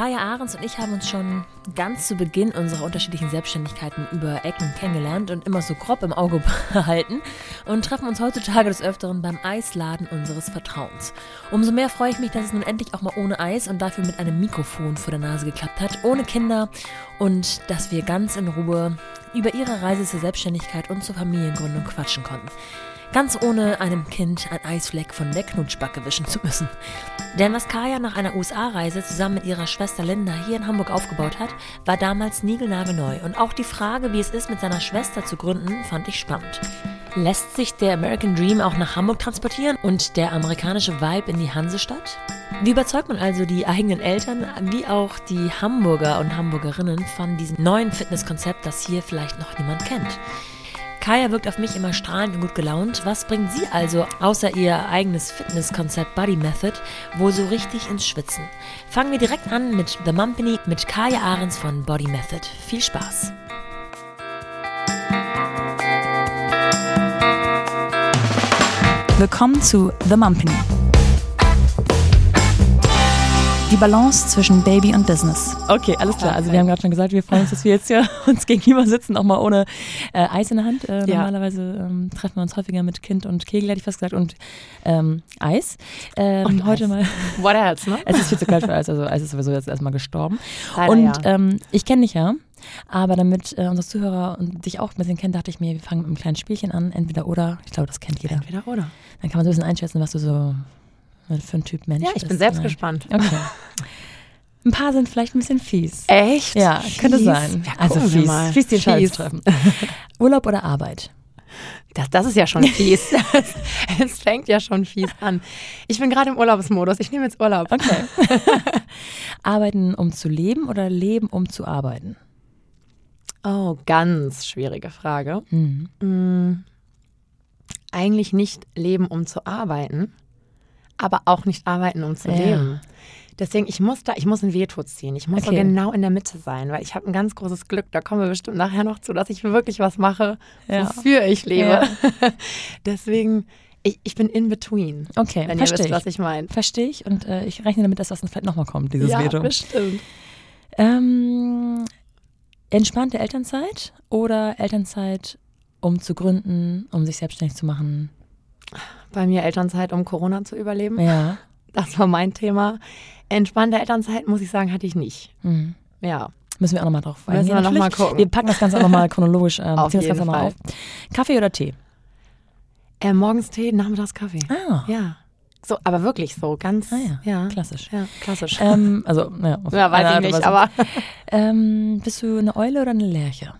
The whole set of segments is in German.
Kaya Ahrens und ich haben uns schon ganz zu Beginn unserer unterschiedlichen Selbstständigkeiten über Ecken kennengelernt und immer so grob im Auge behalten und treffen uns heutzutage des Öfteren beim Eisladen unseres Vertrauens. Umso mehr freue ich mich, dass es nun endlich auch mal ohne Eis und dafür mit einem Mikrofon vor der Nase geklappt hat, ohne Kinder und dass wir ganz in Ruhe über ihre Reise zur Selbstständigkeit und zur Familiengründung quatschen konnten. Ganz ohne einem Kind ein Eisfleck von der Knutschbacke wischen zu müssen. Denn was Kaya nach einer USA-Reise zusammen mit ihrer Schwester Linda hier in Hamburg aufgebaut hat, war damals niegelnagelneu. Und auch die Frage, wie es ist, mit seiner Schwester zu gründen, fand ich spannend. Lässt sich der American Dream auch nach Hamburg transportieren und der amerikanische Vibe in die Hansestadt? Wie überzeugt man also die eigenen Eltern, wie auch die Hamburger und Hamburgerinnen von diesem neuen Fitnesskonzept, das hier vielleicht noch niemand kennt? Kaya wirkt auf mich immer strahlend und gut gelaunt. Was bringt sie also außer ihr eigenes Fitnesskonzept Body Method wo so richtig ins Schwitzen? Fangen wir direkt an mit The Mumpany mit Kaya Ahrens von Body Method. Viel Spaß! Willkommen zu The Mumpany. Die Balance zwischen Baby und Business. Okay, alles klar. Also wir haben gerade schon gesagt, wir freuen uns, dass wir jetzt hier uns gegenüber sitzen, auch mal ohne äh, Eis in der Hand. Äh, Ja. Normalerweise ähm, treffen wir uns häufiger mit Kind und Kegel, hätte ich fast gesagt, und ähm, Eis. Ähm, Und heute Eis. mal. What else, ne? Es ist viel zu kalt für Eis, also Eis ist sowieso jetzt erstmal gestorben. Leider und ja. ähm, ich kenne dich ja, aber damit äh, unsere Zuhörer und dich auch ein bisschen kennen, dachte ich mir, wir fangen mit einem kleinen Spielchen an, entweder oder. Ich glaube, das kennt jeder. Entweder oder. Dann kann man so ein bisschen einschätzen, was du so für ein Typ Mensch Ja, ich bist. bin selbst Ja. gespannt. Okay. Ein paar sind vielleicht ein bisschen fies. Echt? Ja, könnte Fies? sein. Ja, also fies, mal. fies die Fies. treffen. Urlaub oder Arbeit? Das, das ist ja schon fies. Es- fängt ja schon fies an. Ich bin gerade im Urlaubsmodus. Ich nehme jetzt Urlaub. Okay. Arbeiten, um zu leben oder leben, um zu arbeiten? Oh, ganz schwierige Frage. Mhm. Mm, Eigentlich nicht leben, um zu arbeiten, aber auch nicht arbeiten, um zu Ja. leben. Deswegen, ich muss da, ich muss ein Veto ziehen. Ich muss so Okay. genau in der Mitte sein, weil ich habe ein ganz großes Glück. Da kommen wir bestimmt nachher noch zu, dass ich wirklich was mache, Ja. wofür ich lebe. Ja. Deswegen, ich, ich bin in between. Okay, Wenn ihr verstehe wisst, was ich. meine. Verstehe ich und äh, ich rechne damit, dass das vielleicht nochmal kommt, dieses Ja, Veto. bestimmt. Ähm, entspannte Elternzeit oder Elternzeit, um zu gründen, um sich selbstständig zu machen? Bei mir Elternzeit, um Corona zu überleben. Ja. Das war mein Thema. Entspannte Elternzeit, muss ich sagen, hatte ich nicht. Mhm. Ja. Müssen wir auch nochmal drauf Müssen eingehen. wir noch natürlich. mal gucken. Wir packen das Ganze auch nochmal chronologisch, ähm, Auf ziehen das Ganze nochmal auf. Kaffee oder Tee? Äh, morgens Tee, nachmittags Kaffee. Ah, Ja. So, aber wirklich so, ganz. Ah ja, ja. klassisch. Ja, klassisch. Ähm, also, naja, ja, weiß Art ich und nicht, aber. Ähm, bist du eine Eule oder eine Lerche?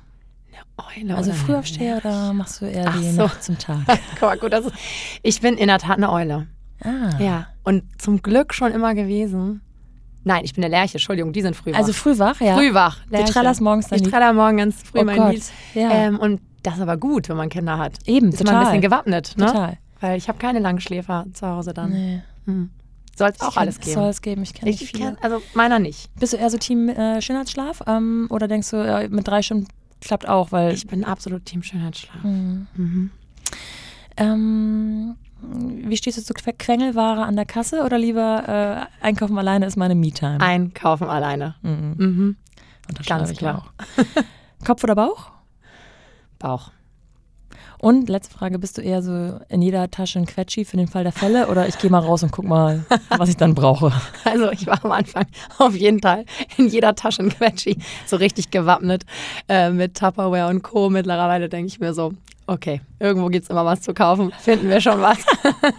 Eule Also Frühaufsteher oder machst du eher Ach die so. Nacht zum Tag? Guck gut, ist, ich bin in der Tat eine Eule. Ah. Ja. Und zum Glück schon immer gewesen. Nein, ich bin eine Lerche, Entschuldigung, die sind frühwach. Also frühwach, ja. frühwach. Du Lerche. trällerst morgens dann Ich die- treller morgen ganz früh Oh mein Gott, Lied. ja. Ähm, und das ist aber gut, wenn man Kinder hat. Eben, ist total. man ein bisschen gewappnet, ne? Total. Weil ich habe keine Langschläfer zu Hause dann. Nee. Hm. Soll es auch alles geben. Soll es geben, ich kenne ich nicht viele. kenn, also meiner nicht. Bist du eher so Team äh, Schönheitsschlaf ähm, oder denkst du, ja, mit drei Stunden klappt auch, weil... Ich bin absolut Team Schönheitsschlaf. Mhm. Mhm. Ähm, wie stehst du zu Qu- Quengelware an der Kasse oder lieber äh, einkaufen alleine ist meine Me-Time? Einkaufen alleine. Mhm. Mhm. Ganz ich klar. Auch. Kopf oder Bauch? Bauch. Und letzte Frage, bist du eher so in jeder Tasche ein Quetschi für den Fall der Fälle oder ich gehe mal raus und guck mal, was ich dann brauche? Also ich war am Anfang auf jeden Fall in jeder Tasche ein Quetschi, so richtig gewappnet äh, mit Tupperware und Co. Mittlerweile denke ich mir so, okay, irgendwo gibt es immer was zu kaufen, finden wir schon was.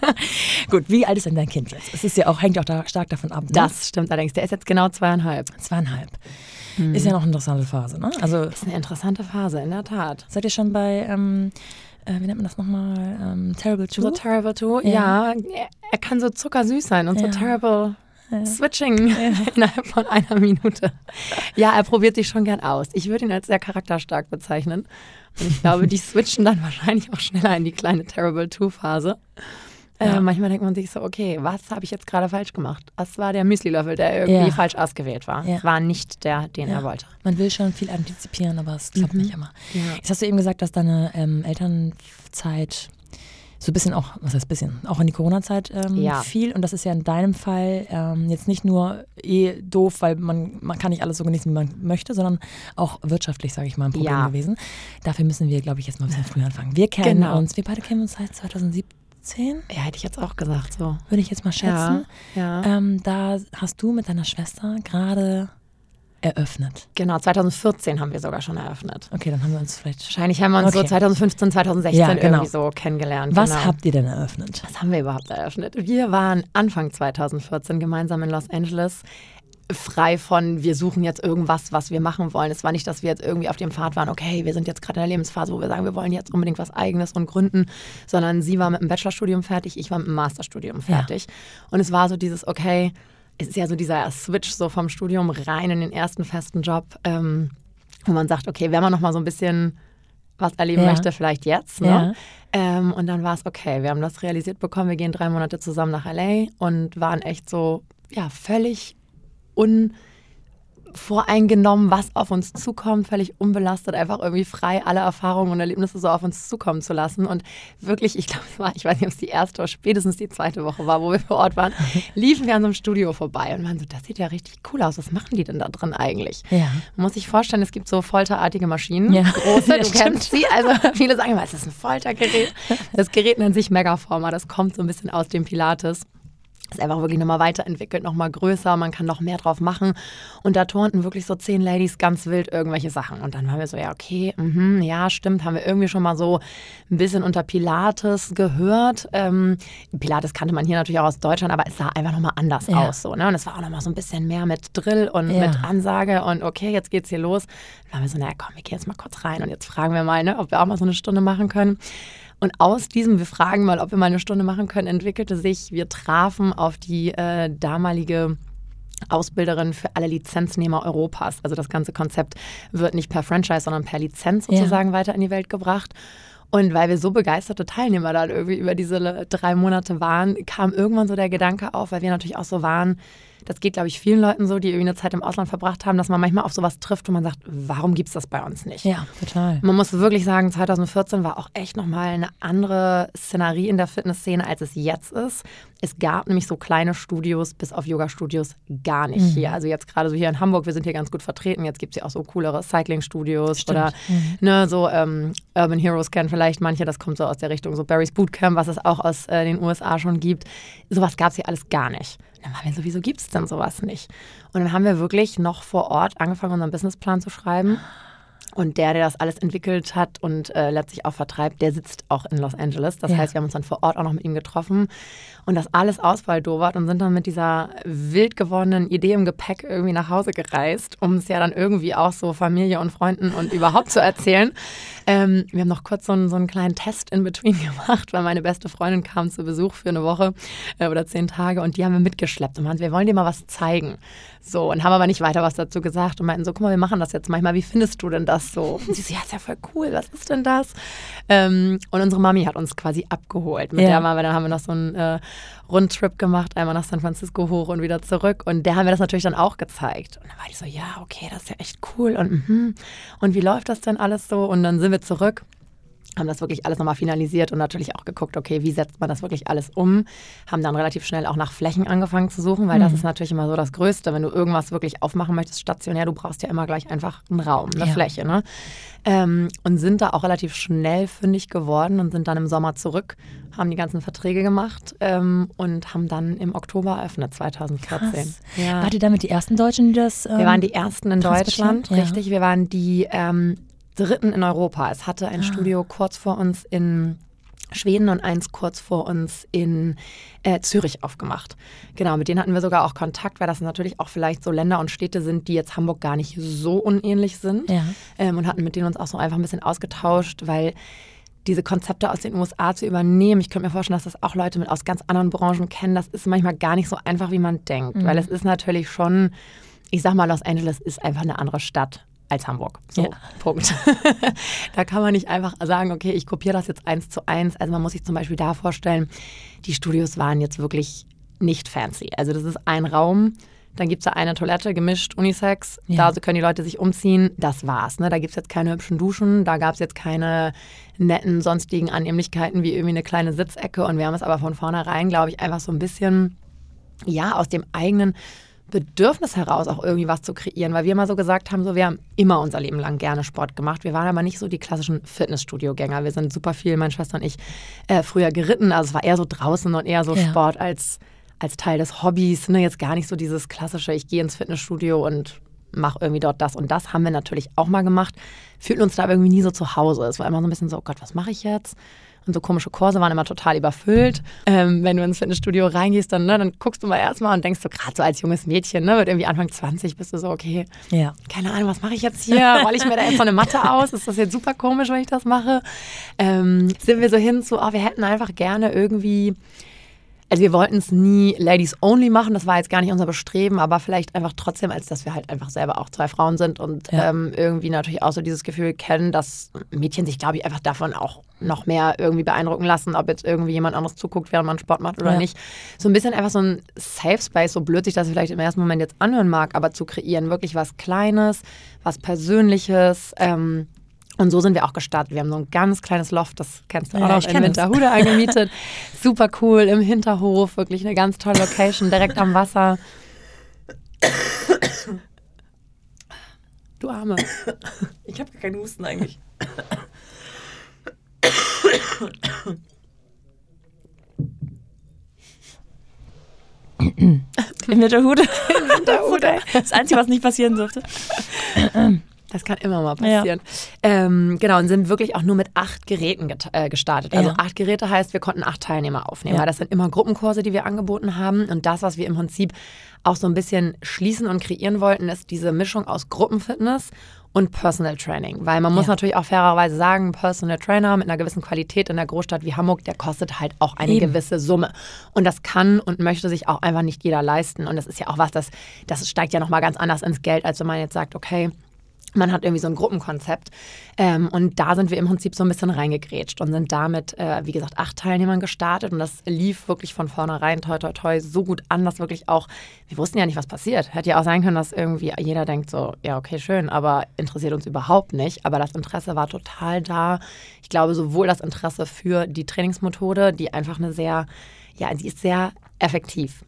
Gut, wie alt ist denn dein Kind jetzt? Es ist ja auch, hängt auch da stark davon ab. Ne? Das stimmt allerdings, der ist jetzt genau zweieinhalb. Zweieinhalb. Ist ja noch eine interessante Phase, ne? Also Das ist eine interessante Phase, in der Tat. seid ihr schon bei, ähm, äh, wie nennt man das nochmal? Ähm, Terrible Two? So terrible too. Ja. Ja, er, kann so zuckersüß sein und Ja. so terrible switching innerhalb von einer Minute. Ja, er probiert sich schon gern aus. Ich würde ihn als sehr charakterstark bezeichnen. Und ich glaube, die switchen dann wahrscheinlich auch schneller in die kleine Terrible Two-Phase. Ja. Äh, manchmal denkt man sich so, okay, was habe ich jetzt gerade falsch gemacht? Was war der Müsli-Löffel, der irgendwie Ja. falsch ausgewählt war? Ja. War nicht der, den er wollte. Man will schon viel antizipieren, aber es klappt Mhm. nicht immer. Ja. Jetzt hast du eben gesagt, dass deine ähm, Elternzeit so ein bisschen auch, was heißt bisschen, auch in die Corona-Zeit ähm, Ja. fiel. Und das ist ja in deinem Fall ähm, jetzt nicht nur eh doof, weil man, man kann nicht alles so genießen, wie man möchte, sondern auch wirtschaftlich, sage ich mal, ein Problem Ja. gewesen. Dafür müssen wir, glaube ich, jetzt mal ein bisschen früher anfangen. Wir kennen Genau. uns, wir beide kennen uns seit 2017, Ja, hätte ich jetzt auch gesagt so. würde ich jetzt mal schätzen. Ja, ja. Ähm, da hast du mit deiner Schwester gerade eröffnet. Genau, 2014 haben wir sogar schon eröffnet. Okay, dann haben wir uns vielleicht. Wahrscheinlich haben wir uns so Okay. 2015, 2016 Ja, genau. irgendwie so kennengelernt. Was genau. habt ihr denn eröffnet? Was haben wir überhaupt eröffnet? Wir waren Anfang 2014 gemeinsam in Los Angeles. Frei von, wir suchen jetzt irgendwas, was wir machen wollen. Es war nicht, dass wir jetzt irgendwie auf dem Pfad waren, okay, wir sind jetzt gerade in der Lebensphase, wo wir sagen, wir wollen jetzt unbedingt was Eigenes und gründen, sondern sie war mit dem Bachelorstudium fertig, ich war mit dem Masterstudium fertig. Und es war so dieses, okay, es ist ja so dieser Switch so vom Studium rein in den ersten festen Job, ähm, wo man sagt, okay, wenn man noch mal so ein bisschen was erleben Ja. möchte, vielleicht jetzt. Ne? Ja. Ähm, und dann war es okay. Wir haben das realisiert bekommen. Wir gehen drei Monate zusammen nach LA und waren echt so, ja, völlig unvoreingenommen, was auf uns zukommt, völlig unbelastet, einfach irgendwie frei alle Erfahrungen und Erlebnisse so auf uns zukommen zu lassen. Und wirklich, ich glaube, es war, ich weiß nicht, ob es die erste oder spätestens die zweite Woche war, wo wir vor Ort waren, liefen wir an so einem Studio vorbei und waren so, das sieht ja richtig cool aus. Was machen die denn da drin eigentlich? Ja. Man muss sich vorstellen, es gibt so folterartige Maschinen, Ja. große, Ja, du stimmt. kennst sie. Also viele sagen immer, es ist ein Foltergerät. Das Gerät nennt sich Megaformer, das kommt so ein bisschen aus dem Pilates. Ist einfach wirklich nochmal weiterentwickelt, nochmal größer, man kann noch mehr drauf machen. Und da turnten wirklich so zehn Ladies ganz wild irgendwelche Sachen. Und dann waren wir so, ja, okay, mhm, ja, stimmt, haben wir irgendwie schon mal so ein bisschen unter Pilates gehört. Ähm, Pilates kannte man hier natürlich auch aus Deutschland, aber es sah einfach nochmal anders Ja. aus. So, ne? Und es war auch nochmal so ein bisschen mehr mit Drill und Ja. mit Ansage und okay, jetzt geht's hier los. Dann waren wir so, naja, komm, wir gehen jetzt mal kurz rein und jetzt fragen wir mal, ne, ob wir auch mal so eine Stunde machen können. Und aus diesem, wir fragen mal, ob wir mal eine Stunde machen können, entwickelte sich, wir trafen auf die äh, damalige Ausbilderin für alle Lizenznehmer Europas. Also das ganze Konzept wird nicht per Franchise, sondern per Lizenz Ja. sozusagen weiter in die Welt gebracht. Und weil wir so begeisterte Teilnehmer dann irgendwie über diese drei Monate waren, kam irgendwann so der Gedanke auf, weil wir natürlich auch so waren, das geht, glaube ich, vielen Leuten so, die irgendwie eine Zeit im Ausland verbracht haben, dass man manchmal auf sowas trifft und man sagt, warum gibt es das bei uns nicht? Ja, total. Man muss wirklich sagen, 2014 war auch echt nochmal eine andere Szenerie in der Fitnessszene, als es jetzt ist. Es gab nämlich so kleine Studios, bis auf Yoga-Studios, gar nicht Mhm. hier. Also jetzt gerade so hier in Hamburg, wir sind hier ganz gut vertreten. Jetzt gibt es ja auch so coolere Cycling-Studios oder Mhm. ne, so ähm, Urban Heroes kennen vielleicht manche. Das kommt so aus der Richtung, so Barry's Bootcamp, was es auch aus äh, den USA schon gibt. Sowas gab es hier alles gar nicht. Dann waren wir sowieso, gibt es denn sowas nicht? Und dann haben wir wirklich noch vor Ort angefangen, unseren Businessplan zu schreiben. Und der, der das alles entwickelt hat und äh, letztlich auch vertreibt, der sitzt auch in Los Angeles. Das Ja. heißt, wir haben uns dann vor Ort auch noch mit ihm getroffen und das alles auswaldowert und sind dann mit dieser wild gewordenen Idee im Gepäck irgendwie nach Hause gereist, um es ja dann irgendwie auch so Familie und Freunden und überhaupt zu erzählen. Ähm, wir haben noch kurz so einen, so einen kleinen Test in between gemacht, weil meine beste Freundin kam zu Besuch für eine Woche äh, oder zehn Tage und die haben wir mitgeschleppt und meinten, wir wollen dir mal was zeigen. So, und haben aber nicht weiter was dazu gesagt und meinten so, guck mal, wir machen das jetzt manchmal, wie findest du denn das so? Und sie so, ja, ist ja voll cool, was ist denn das? Ähm, und unsere Mami hat uns quasi abgeholt. Mit Ja. der waren wir, dann haben wir noch so einen äh, Rundtrip gemacht, einmal nach San Francisco hoch und wieder zurück. Und der haben wir das natürlich dann auch gezeigt. Und dann war die so, ja, okay, das ist ja echt cool. Und, mhm. und wie läuft das denn alles so? Und dann sind wir zurück haben das wirklich alles nochmal finalisiert und natürlich auch geguckt, okay, wie setzt man das wirklich alles um? Haben dann relativ schnell auch nach Flächen angefangen zu suchen, weil das ist natürlich immer so das Größte. Wenn du irgendwas wirklich aufmachen möchtest, stationär, du brauchst ja immer gleich einfach einen Raum, eine Ja. Fläche. Ne? Ähm, und sind da auch relativ schnell fündig geworden und sind dann im Sommer zurück, haben die ganzen Verträge gemacht ähm, und haben dann im Oktober eröffnet, 2014. Krass. Ja. Wart ihr damit die ersten Deutschen, die das. Ähm, Wir waren die ersten in? Deutschland, Ja. richtig. Wir waren die ähm, dritten in Europa. Es hatte ein Studio kurz vor uns in Schweden und eins kurz vor uns in äh, Zürich aufgemacht. Genau, mit denen hatten wir sogar auch Kontakt, weil das natürlich auch vielleicht so Länder und Städte sind, die jetzt Hamburg gar nicht so unähnlich sind. Ja. Ähm, und hatten mit denen uns auch so einfach ein bisschen ausgetauscht, weil diese Konzepte aus den USA zu übernehmen, ich könnte mir vorstellen, dass das auch Leute mit aus ganz anderen Branchen kennen, das ist manchmal gar nicht so einfach, wie man denkt. Weil es ist natürlich schon, ich sag mal, Los Angeles ist einfach eine andere Stadt als Hamburg. So, Ja. Punkt. da kann man nicht einfach sagen, okay, ich kopiere das jetzt eins zu eins. Also man muss sich zum Beispiel da vorstellen, die Studios waren jetzt wirklich nicht fancy. Also das ist ein Raum, Dann gibt es da eine Toilette, gemischt, Unisex. Ja. Da können die Leute sich umziehen. Das war's. Ne? Da gibt es jetzt keine hübschen Duschen. Da gab es jetzt keine netten sonstigen Annehmlichkeiten wie irgendwie eine kleine Sitzecke. Und wir haben es aber von vornherein, glaube ich, einfach so ein bisschen, ja, aus dem eigenen Bedürfnis heraus auch irgendwie was zu kreieren, weil wir mal so gesagt haben, so wir haben immer unser Leben lang gerne Sport gemacht. Wir waren aber nicht so die klassischen Fitnessstudio-Gänger. Wir sind super viel, meine Schwester und ich, äh, früher geritten. Also es war eher so draußen und eher so Ja. Sport als, als Teil des Hobbys. Ne? Jetzt gar nicht so dieses klassische, ich gehe ins Fitnessstudio und mache irgendwie dort das und das. Haben wir natürlich auch mal gemacht. Fühlten uns da aber irgendwie nie so zu Hause. Es war immer so ein bisschen so, oh Gott, was mache ich jetzt? Und so komische Kurse waren immer total überfüllt. Ähm, wenn du ins Fitnessstudio reingehst, dann, ne, dann guckst du mal erstmal und denkst so, gerade so als junges Mädchen, ne, mit irgendwie Anfang 20 bist du so, okay, Ja. keine Ahnung, was mache ich jetzt hier? Rolle ich mir da jetzt so eine Matte aus? Ist das jetzt super komisch, wenn ich das mache? Ähm, sind wir so hin zu, oh, wir hätten einfach gerne irgendwie, also wir wollten es nie Ladies Only machen, das war jetzt gar nicht unser Bestreben, aber vielleicht einfach trotzdem, als dass wir halt einfach selber auch zwei Frauen sind und Ja. ähm, irgendwie natürlich auch so dieses Gefühl kennen, dass Mädchen sich, glaube ich, einfach davon auch noch mehr irgendwie beeindrucken lassen, ob jetzt irgendwie jemand anderes zuguckt, während man Sport macht oder Ja. nicht. So ein bisschen einfach so ein Safe Space, so blöd sich das vielleicht im ersten Moment jetzt anhören mag, aber zu kreieren, wirklich was Kleines, was Persönliches. Ähm, und so sind wir auch gestartet. Wir haben so ein ganz kleines Loft, das kennst du Ja, auch noch, in. Winterhude angemietet. Super cool, im Hinterhof, wirklich eine ganz tolle Location, direkt am Wasser. Du Arme. Ich habe keinen Husten eigentlich. In Winterhude. In Winterhude. Das Einzige, was nicht passieren durfte. Das kann immer mal passieren. Ähm, genau, und sind wirklich auch nur mit acht Geräten get- äh, gestartet. Also Ja. acht Geräte heißt, wir konnten acht Teilnehmer aufnehmen. Ja. Weil das sind immer Gruppenkurse, die wir angeboten haben. Und das, was wir im Prinzip auch so ein bisschen schließen und kreieren wollten, ist diese Mischung aus Gruppenfitness und Personal Training. Weil man muss Ja. natürlich auch fairerweise sagen, Personal Trainer mit einer gewissen Qualität in einer Großstadt wie Hamburg, der kostet halt auch eine Eben. gewisse Summe. Und das kann und möchte sich auch einfach nicht jeder leisten. Und das ist ja auch was, das, das steigt ja nochmal ganz anders ins Geld, als wenn man jetzt sagt, okay, man hat irgendwie so ein Gruppenkonzept. Ähm, und da sind wir im Prinzip so ein bisschen reingegrätscht und sind damit, äh, wie gesagt, acht Teilnehmern gestartet. Und das lief wirklich von vornherein, toi, toi, toi, so gut an, dass wirklich auch, wir wussten ja nicht, was passiert. Hätte ja auch sein können, dass irgendwie jeder denkt so, ja, okay, schön, aber interessiert uns überhaupt nicht. Aber das Interesse war total da. Ich glaube, sowohl das Interesse für die Trainingsmethode, die einfach eine sehr, ja, die ist sehr effektiv.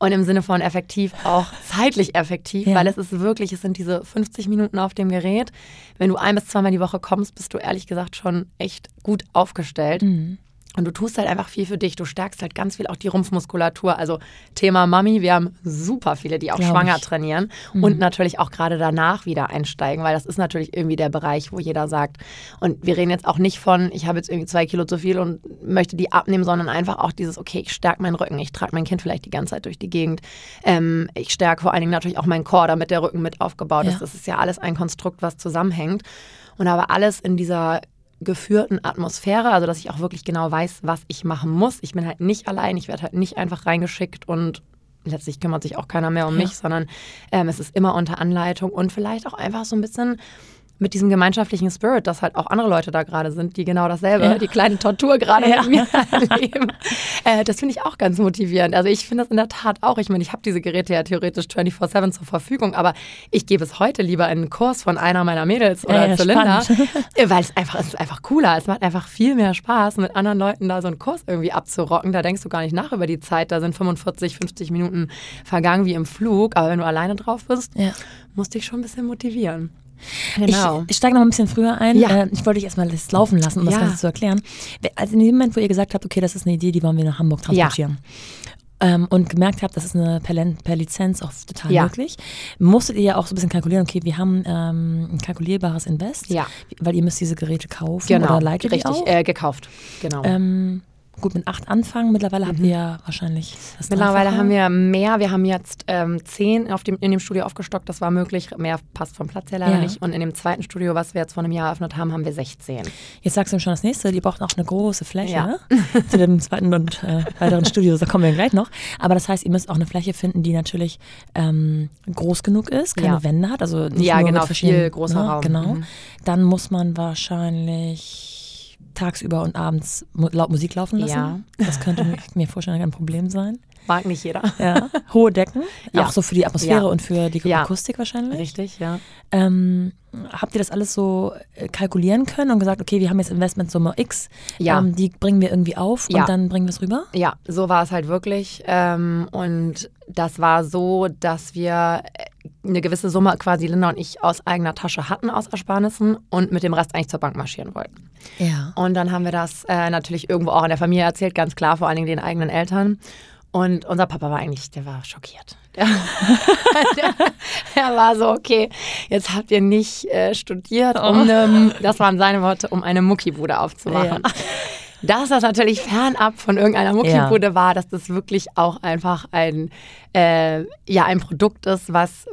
Und im Sinne von effektiv auch zeitlich effektiv, Ja. weil es ist wirklich, es sind diese 50 Minuten auf dem Gerät. Wenn du ein bis zweimal die Woche kommst, bist du ehrlich gesagt schon echt gut aufgestellt. Mhm. Und du tust halt einfach viel für dich. Du stärkst halt ganz viel auch die Rumpfmuskulatur. Also Thema Mami, wir haben super viele, die auch Glaub schwanger ich. trainieren und natürlich auch gerade danach wieder einsteigen, weil das ist natürlich irgendwie der Bereich, wo jeder sagt, und wir reden jetzt auch nicht von, ich habe jetzt irgendwie zwei Kilo zu viel und möchte die abnehmen, sondern einfach auch dieses, okay, ich stärke meinen Rücken, ich trage mein Kind vielleicht die ganze Zeit durch die Gegend. Ähm, ich stärke vor allen Dingen natürlich auch meinen Chor, damit der Rücken mit aufgebaut Ja. ist. Das ist ja alles ein Konstrukt, was zusammenhängt. Und aber alles in dieser geführten Atmosphäre, also dass ich auch wirklich genau weiß, was ich machen muss. Ich bin halt nicht allein, ich werde halt nicht einfach reingeschickt und letztlich kümmert sich auch keiner mehr um Ja. mich, sondern ähm, es ist immer unter Anleitung und vielleicht auch einfach so ein bisschen mit diesem gemeinschaftlichen Spirit, dass halt auch andere Leute da gerade sind, die genau dasselbe, Ja. die kleine Tortur gerade Ja. mit mir erleben. Äh, das finde ich auch ganz motivierend. Also ich finde das in der Tat auch. Ich meine, ich habe diese Geräte ja theoretisch 24-7 zur Verfügung, aber ich gebe es heute lieber in einen Kurs von einer meiner Mädels oder Ja, ja, Zylinder, spannend. äh, weil es einfach, es ist einfach cooler. Es macht einfach viel mehr Spaß, mit anderen Leuten da so einen Kurs irgendwie abzurocken. Da denkst du gar nicht nach über die Zeit. Da sind 45, 50 Minuten vergangen wie im Flug. Aber wenn du alleine drauf bist, Ja. musst dich schon ein bisschen motivieren. Genau. Ich, ich steige noch ein bisschen früher ein. Ja. Äh, ich wollte dich erstmal das laufen lassen, um das Ja. Ganze zu erklären. Also in dem Moment, wo ihr gesagt habt, okay, das ist eine Idee, die wollen wir nach Hamburg transportieren. Ähm, und gemerkt habt, das ist eine per, per Lizenz auch total Ja. möglich, musstet ihr ja auch so ein bisschen kalkulieren, okay, wir haben ähm, ein kalkulierbares Invest, Ja. weil ihr müsst diese Geräte kaufen Genau, oder leitet richtig, die auch. Äh, gekauft. Genau. ähm, gut, mit acht anfangen, mittlerweile habt ihr ja wahrscheinlich das Mhm. Mittlerweile haben wir mehr. Wir haben jetzt ähm, zehn auf dem, in dem Studio aufgestockt. Das war möglich. Mehr passt vom Platz her leider Ja. nicht. Und in dem zweiten Studio, was wir jetzt vor einem Jahr eröffnet haben, haben wir 16. Jetzt sagst du mir schon das nächste, die brauchen auch eine große Fläche Ja. ne? zu dem zweiten und äh, weiteren Studio, da kommen wir gleich noch. Aber das heißt, ihr müsst auch eine Fläche finden, die natürlich ähm, groß genug ist, keine Ja. Wände hat, also nicht Ja, nur genau, viel großer ne? Raum. Genau. Mhm. Dann muss man wahrscheinlich tagsüber und abends laut Musik laufen lassen. Ja. Das könnte mir- mir vorstellen ein Problem sein. Mag nicht jeder. Ja. Hohe Decken, Ja. auch so für die Atmosphäre Ja. und für die. Akustik wahrscheinlich. Richtig, ja. Ähm, habt ihr das alles so äh, kalkulieren können und gesagt, okay, wir haben jetzt Investmentsumme X, Ja. ähm, die bringen wir irgendwie auf und dann bringen wir es rüber? Ja, so war es halt wirklich. Ähm, und das war so, dass wir äh, eine gewisse Summe quasi Linda und ich aus eigener Tasche hatten aus Ersparnissen und mit dem Rest eigentlich zur Bank marschieren wollten. Ja. Und dann haben wir das äh, natürlich irgendwo auch in der Familie erzählt, ganz klar, vor allen Dingen den eigenen Eltern. Und unser Papa war eigentlich, der war schockiert. Der, der, der war so, okay, jetzt habt ihr nicht äh, studiert, um eine, das waren seine Worte, um eine Muckibude aufzumachen. Dass das natürlich fernab von irgendeiner Muckibude war, dass das wirklich auch einfach ein, äh, ja, ein Produkt ist, was,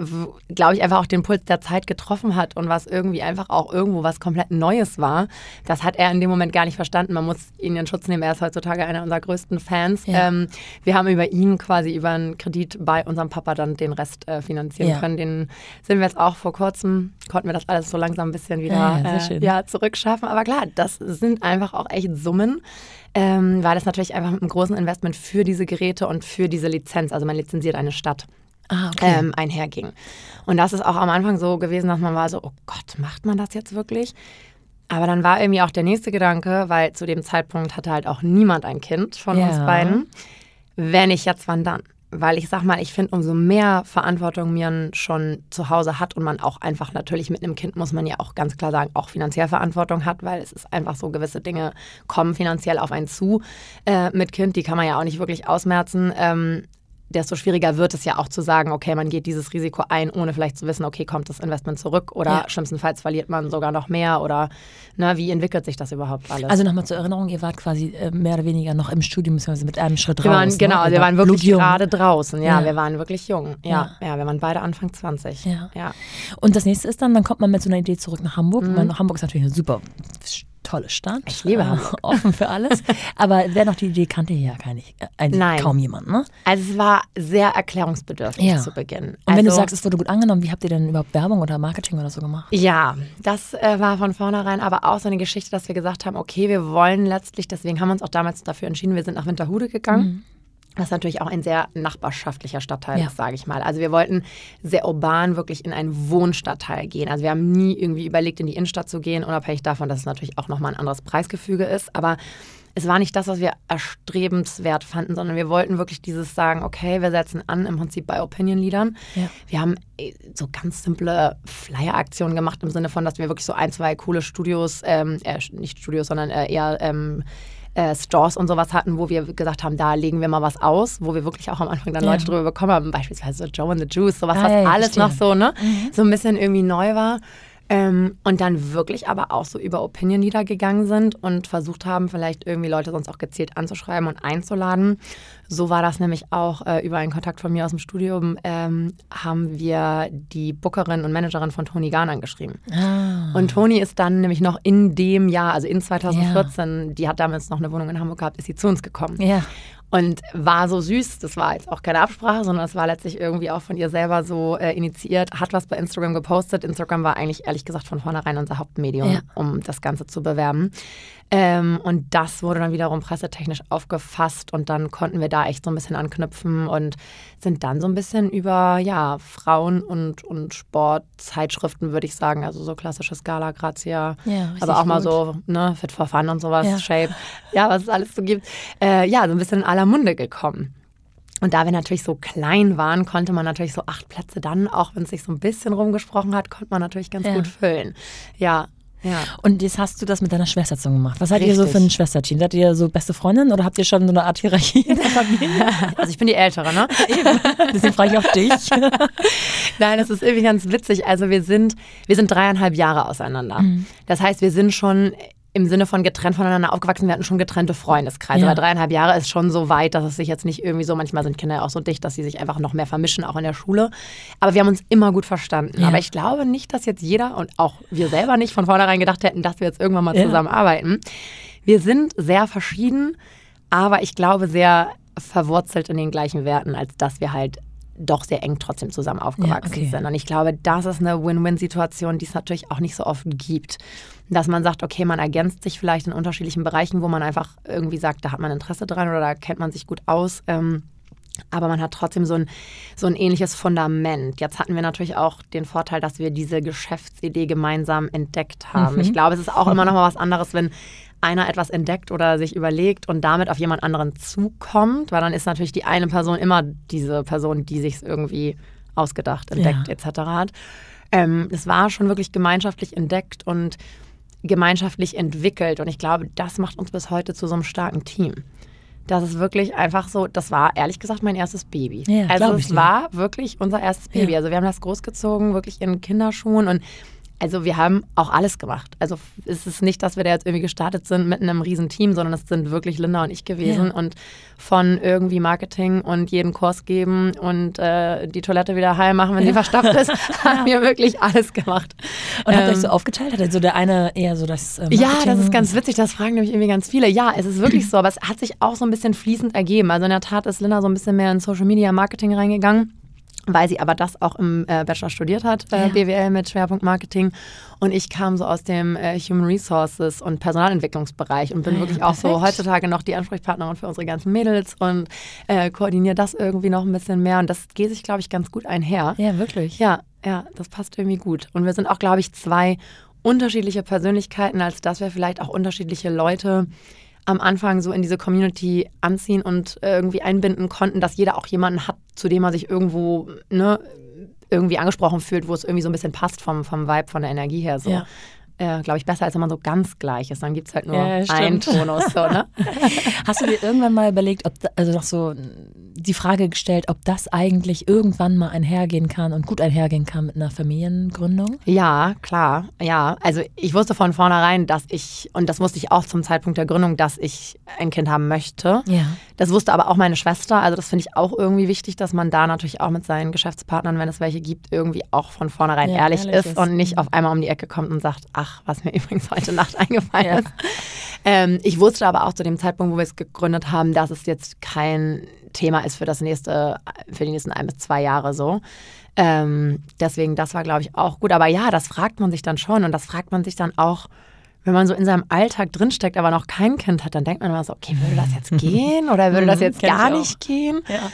glaube ich, einfach auch den Puls der Zeit getroffen hat und was irgendwie einfach auch irgendwo was komplett Neues war. Das hat er in dem Moment gar nicht verstanden. Man muss ihn in Schutz nehmen. Er ist heutzutage einer unserer größten Fans. Ja. Ähm, wir haben über ihn quasi über einen Kredit bei unserem Papa dann den Rest äh, finanzieren Ja. können. Den sind wir jetzt auch vor kurzem, konnten wir das alles so langsam ein bisschen wieder Ja, ja, äh, ja, zurückschaffen. Aber klar, das sind einfach auch echt Summen, ähm, weil das natürlich einfach mit einem großen Investment für diese Geräte und für diese Lizenz, also man lizenziert eine Stadt, Ah, okay. ähm, einherging. Und das ist auch am Anfang so gewesen, dass man war so, oh Gott, macht man das jetzt wirklich? Aber dann war irgendwie auch der nächste Gedanke, weil zu dem Zeitpunkt hatte halt auch niemand ein Kind von Ja. uns beiden. Wenn ich jetzt, wann dann? Weil ich sag mal, ich finde, umso mehr Verantwortung man schon zu Hause hat und man auch einfach natürlich mit einem Kind, muss man ja auch ganz klar sagen, auch finanziell Verantwortung hat, weil es ist einfach so, gewisse Dinge kommen finanziell auf einen zu äh, mit Kind, die kann man ja auch nicht wirklich ausmerzen. Ähm, desto schwieriger wird es ja auch zu sagen, okay, man geht dieses Risiko ein, ohne vielleicht zu wissen, okay, kommt das Investment zurück oder Ja. schlimmstenfalls verliert man sogar noch mehr oder ne, wie entwickelt sich das überhaupt alles? Also nochmal zur Erinnerung, ihr wart quasi äh, mehr oder weniger noch im Studium, beziehungsweise mit einem Schritt wir waren, ne? genau, Ihr wir wart waren wirklich gerade draußen. Ja, Ja. wir waren wirklich jung. Ja, ja, wir waren beide Anfang 20. Ja. ja. Und das nächste ist dann, dann kommt man mit so einer Idee zurück nach Hamburg. Meine, Hamburg ist natürlich eine super tolle Stadt. Mhm. Ich liebe äh, Hamburg. Offen für alles. Aber wer noch die Idee kannte hier ja gar nicht. Äh, eigentlich Nein. kaum jemand, ne? Also es war sehr erklärungsbedürftig Ja. zu Beginn. Und also, wenn du sagst, es wurde gut angenommen, wie habt ihr denn überhaupt Werbung oder Marketing oder so gemacht? Ja, das äh, war von vornherein aber auch so eine Geschichte, dass wir gesagt haben, okay, wir wollen letztlich, deswegen haben wir uns auch damals dafür entschieden, wir sind nach Winterhude gegangen. Was natürlich auch ein sehr nachbarschaftlicher Stadtteil Ja. ist, sage ich mal. Also wir wollten sehr urban wirklich in einen Wohnstadtteil gehen. Also wir haben nie irgendwie überlegt, in die Innenstadt zu gehen, unabhängig davon, dass es natürlich auch nochmal ein anderes Preisgefüge ist. Aber es war nicht das, was wir erstrebenswert fanden, sondern wir wollten wirklich dieses sagen, okay, wir setzen an, im Prinzip bei Opinion-Liedern. Ja. Wir haben äh, so ganz simple Flyer-Aktionen gemacht im Sinne von, dass wir wirklich so ein, zwei coole Studios, ähm, äh, nicht Studios, sondern äh, eher ähm, äh, Stores und sowas hatten, wo wir gesagt haben, da legen wir mal was aus, wo wir wirklich auch am Anfang dann Ja. Leute drüber bekommen haben, beispielsweise Joe and the Juice, sowas, was alles verstehe. noch so, ne, so ein bisschen irgendwie neu war. Ähm, und dann wirklich aber auch so über Opinion-Lieder gegangen sind und versucht haben, vielleicht irgendwie Leute sonst auch gezielt anzuschreiben und einzuladen. So war das nämlich auch äh, über einen Kontakt von mir aus dem Studium, ähm, haben wir die Bookerin und Managerin von Toni Garn angeschrieben. Ah. Und Toni ist dann nämlich noch in dem Jahr, also in 2014, die hat damals noch eine Wohnung in Hamburg gehabt, ist sie zu uns gekommen. Ja. Und war so süß, das war jetzt auch keine Absprache, sondern es war letztlich irgendwie auch von ihr selber so äh, initiiert, hat was bei Instagram gepostet. Instagram war eigentlich ehrlich gesagt von vornherein unser Hauptmedium, Ja. um das Ganze zu bewerben. Ähm, und das wurde dann wiederum pressetechnisch aufgefasst und dann konnten wir da echt so ein bisschen anknüpfen und sind dann so ein bisschen über ja, Frauen und, und Sportzeitschriften, würde ich sagen, also so klassische Scala, Grazia, Ja, aber auch mal gut. so ne, Fit for Fun und sowas, Ja. Shape, ja, was es alles so gibt, äh, ja, so ein bisschen in aller Munde gekommen. Und da wir natürlich so klein waren, konnte man natürlich so acht Plätze dann, auch wenn es sich so ein bisschen rumgesprochen hat, konnte man natürlich ganz Ja. gut füllen. Ja, ja. Und jetzt hast du das mit deiner Schwester zusammen gemacht. Was seid ihr so Richtig. für ein Schwesterteam? Seid ihr so beste Freundinnen oder habt ihr schon so eine Art Hierarchie in der Familie? Also ich bin die Ältere, ne? Deswegen frage ich auch dich. Nein, das ist irgendwie ganz witzig. Also wir sind, wir sind dreieinhalb Jahre auseinander. Mhm. Das heißt, wir sind schon im Sinne von getrennt voneinander aufgewachsen. Wir hatten schon getrennte Freundeskreise. Ja. Aber dreieinhalb Jahre ist schon so weit, dass es sich jetzt nicht irgendwie so, manchmal sind Kinder ja auch so dicht, dass sie sich einfach noch mehr vermischen, auch in der Schule. Aber wir haben uns immer gut verstanden. Ja. Aber ich glaube nicht, dass jetzt jeder und auch wir selber nicht von vornherein gedacht hätten, dass wir jetzt irgendwann mal Ja. zusammenarbeiten. Wir sind sehr verschieden, aber ich glaube sehr verwurzelt in den gleichen Werten, als dass wir halt doch sehr eng trotzdem zusammen aufgewachsen Ja, okay. sind. Und ich glaube, das ist eine Win-Win-Situation, die es natürlich auch nicht so oft gibt. Dass man sagt, okay, man ergänzt sich vielleicht in unterschiedlichen Bereichen, wo man einfach irgendwie sagt, da hat man Interesse dran oder da kennt man sich gut aus. Ähm, aber man hat trotzdem so ein, so ein ähnliches Fundament. Jetzt hatten wir natürlich auch den Vorteil, dass wir diese Geschäftsidee gemeinsam entdeckt haben. Ich glaube, es ist auch immer noch mal was anderes, wenn einer etwas entdeckt oder sich überlegt und damit auf jemand anderen zukommt, weil dann ist natürlich die eine Person immer diese Person, die sich irgendwie ausgedacht, entdeckt Ja. etc. hat. Ähm, es war schon wirklich gemeinschaftlich entdeckt und gemeinschaftlich entwickelt und ich glaube, das macht uns bis heute zu so einem starken Team. Das ist wirklich einfach so, das war ehrlich gesagt mein erstes Baby. Ja, also es war wirklich unser erstes Baby. Ja. Also wir haben das großgezogen, wirklich in Kinderschuhen und also wir haben auch alles gemacht. Also es ist nicht, dass wir da jetzt irgendwie gestartet sind mit einem riesen Team, sondern es sind wirklich Linda und ich gewesen Ja. und von irgendwie Marketing und jeden Kurs geben und äh, die Toilette wieder heil machen, wenn sie verstopft ist, haben wir wirklich alles gemacht. Und habt ihr euch Ähm, so aufgeteilt? Hat also der eine eher so das äh, ja, Marketing- das ist ganz witzig, das fragen nämlich irgendwie ganz viele. Ja, es ist wirklich so, aber es hat sich auch so ein bisschen fließend ergeben. Also in der Tat ist Linda so ein bisschen mehr in Social Media Marketing reingegangen. Weil sie aber das auch im äh, Bachelor studiert hat, äh, Ja. BWL mit Schwerpunkt Marketing. Und ich kam so aus dem äh, Human Resources und Personalentwicklungsbereich und bin Ah ja, wirklich auch so perfekt. heutzutage noch die Ansprechpartnerin für unsere ganzen Mädels und äh, koordiniere das irgendwie noch ein bisschen mehr. Und das geht sich, glaube ich, ganz gut einher. Ja, wirklich. Ja, ja, das passt irgendwie gut. Und wir sind auch, glaube ich, zwei unterschiedliche Persönlichkeiten, als dass wir vielleicht auch unterschiedliche Leute am Anfang so in diese Community anziehen und äh, irgendwie einbinden konnten, dass jeder auch jemanden hat, zu dem er sich irgendwo ne, irgendwie angesprochen fühlt, wo es irgendwie so ein bisschen passt vom, vom Vibe, von der Energie her. So. Ja. Äh, glaube ich, besser, als wenn man so ganz gleich ist. Dann gibt es halt nur Ja, einen. Tonus. So, ne? Hast du dir irgendwann mal überlegt, ob da, also noch so die Frage gestellt, ob das eigentlich irgendwann mal einhergehen kann und gut einhergehen kann mit einer Familiengründung? Ja, klar. Ja, also ich wusste von vornherein, dass ich, und das wusste ich auch zum Zeitpunkt der Gründung, dass ich ein Kind haben möchte. Ja. Das wusste aber auch meine Schwester. Also das finde ich auch irgendwie wichtig, dass man da natürlich auch mit seinen Geschäftspartnern, wenn es welche gibt, irgendwie auch von vornherein Ja, ehrlich, ehrlich ist, ist. und nicht Mhm. auf einmal um die Ecke kommt und sagt, ach, was mir übrigens heute Nacht eingefallen Ja. ist. Ähm, ich wusste aber auch zu dem Zeitpunkt, wo wir es gegründet haben, dass es jetzt kein Thema ist für das nächste, für die nächsten ein bis zwei Jahre so. Ähm, deswegen, das war, glaube ich, auch gut. Aber ja, das fragt man sich dann schon und das fragt man sich dann auch, wenn man so in seinem Alltag drinsteckt, aber noch kein Kind hat, dann denkt man immer so, okay, würde das jetzt gehen oder würde das Mhm, jetzt kenn ich gar nicht gehen? Ja.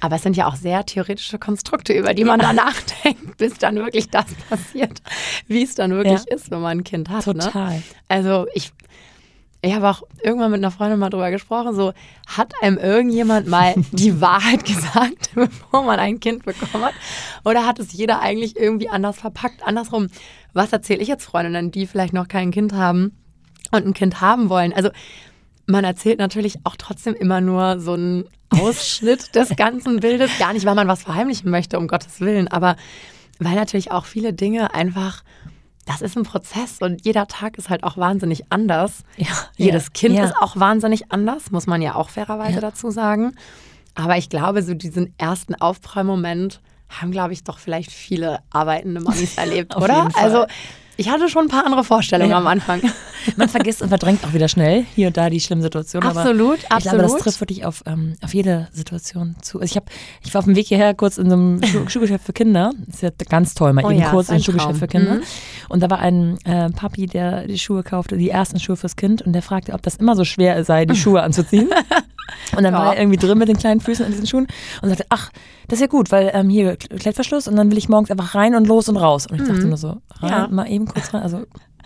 Aber es sind ja auch sehr theoretische Konstrukte, über die man da nachdenkt, bis dann wirklich das passiert, wie es dann wirklich Ja. ist, wenn man ein Kind hat. Ne? Total. Also ich, ich habe auch irgendwann mit einer Freundin mal drüber gesprochen, so hat einem irgendjemand mal die Wahrheit gesagt, bevor man ein Kind bekommen hat? Oder hat es jeder eigentlich irgendwie anders verpackt? Andersrum, was erzähle ich jetzt Freundinnen, die vielleicht noch kein Kind haben und ein Kind haben wollen? Also man erzählt natürlich auch trotzdem immer nur so einen Ausschnitt des ganzen Bildes. Gar nicht, weil man was verheimlichen möchte, um Gottes Willen, aber weil natürlich auch viele Dinge einfach, das ist ein Prozess und jeder Tag ist halt auch wahnsinnig anders. Ja, Jedes ja, Kind ja. ist auch wahnsinnig anders, muss man ja auch fairerweise dazu sagen. Aber ich glaube, so diesen ersten Aufprallmoment haben, glaube ich, doch vielleicht viele arbeitende Mamis erlebt, oder? Also ich hatte schon ein paar andere Vorstellungen Ja. am Anfang. Man vergisst und verdrängt auch wieder schnell hier und da die schlimmen Situationen. Absolut, aber Ich glaube, das absolut. trifft wirklich auf, ähm, auf jede Situation zu. Also ich, hab, ich war auf dem Weg hierher kurz in so einem Schuh Schuhgeschäft für Kinder. Das ist ja ganz toll, mal Oh eben ja, kurz in ein Schuhgeschäft für Kinder. Mhm. Und da war ein äh, Papi, der die Schuhe kaufte, die ersten Schuhe fürs Kind. Und der fragte, ob das immer so schwer sei, die Schuhe anzuziehen. Und dann war Ja. er irgendwie drin mit den kleinen Füßen an diesen Schuhen und sagte, ach, das ist ja gut, weil ähm, hier Klettverschluss und dann will ich morgens einfach rein und los und raus. Und ich dachte nur so, rein, Mhm. Ja. mal eben kurz rein. Also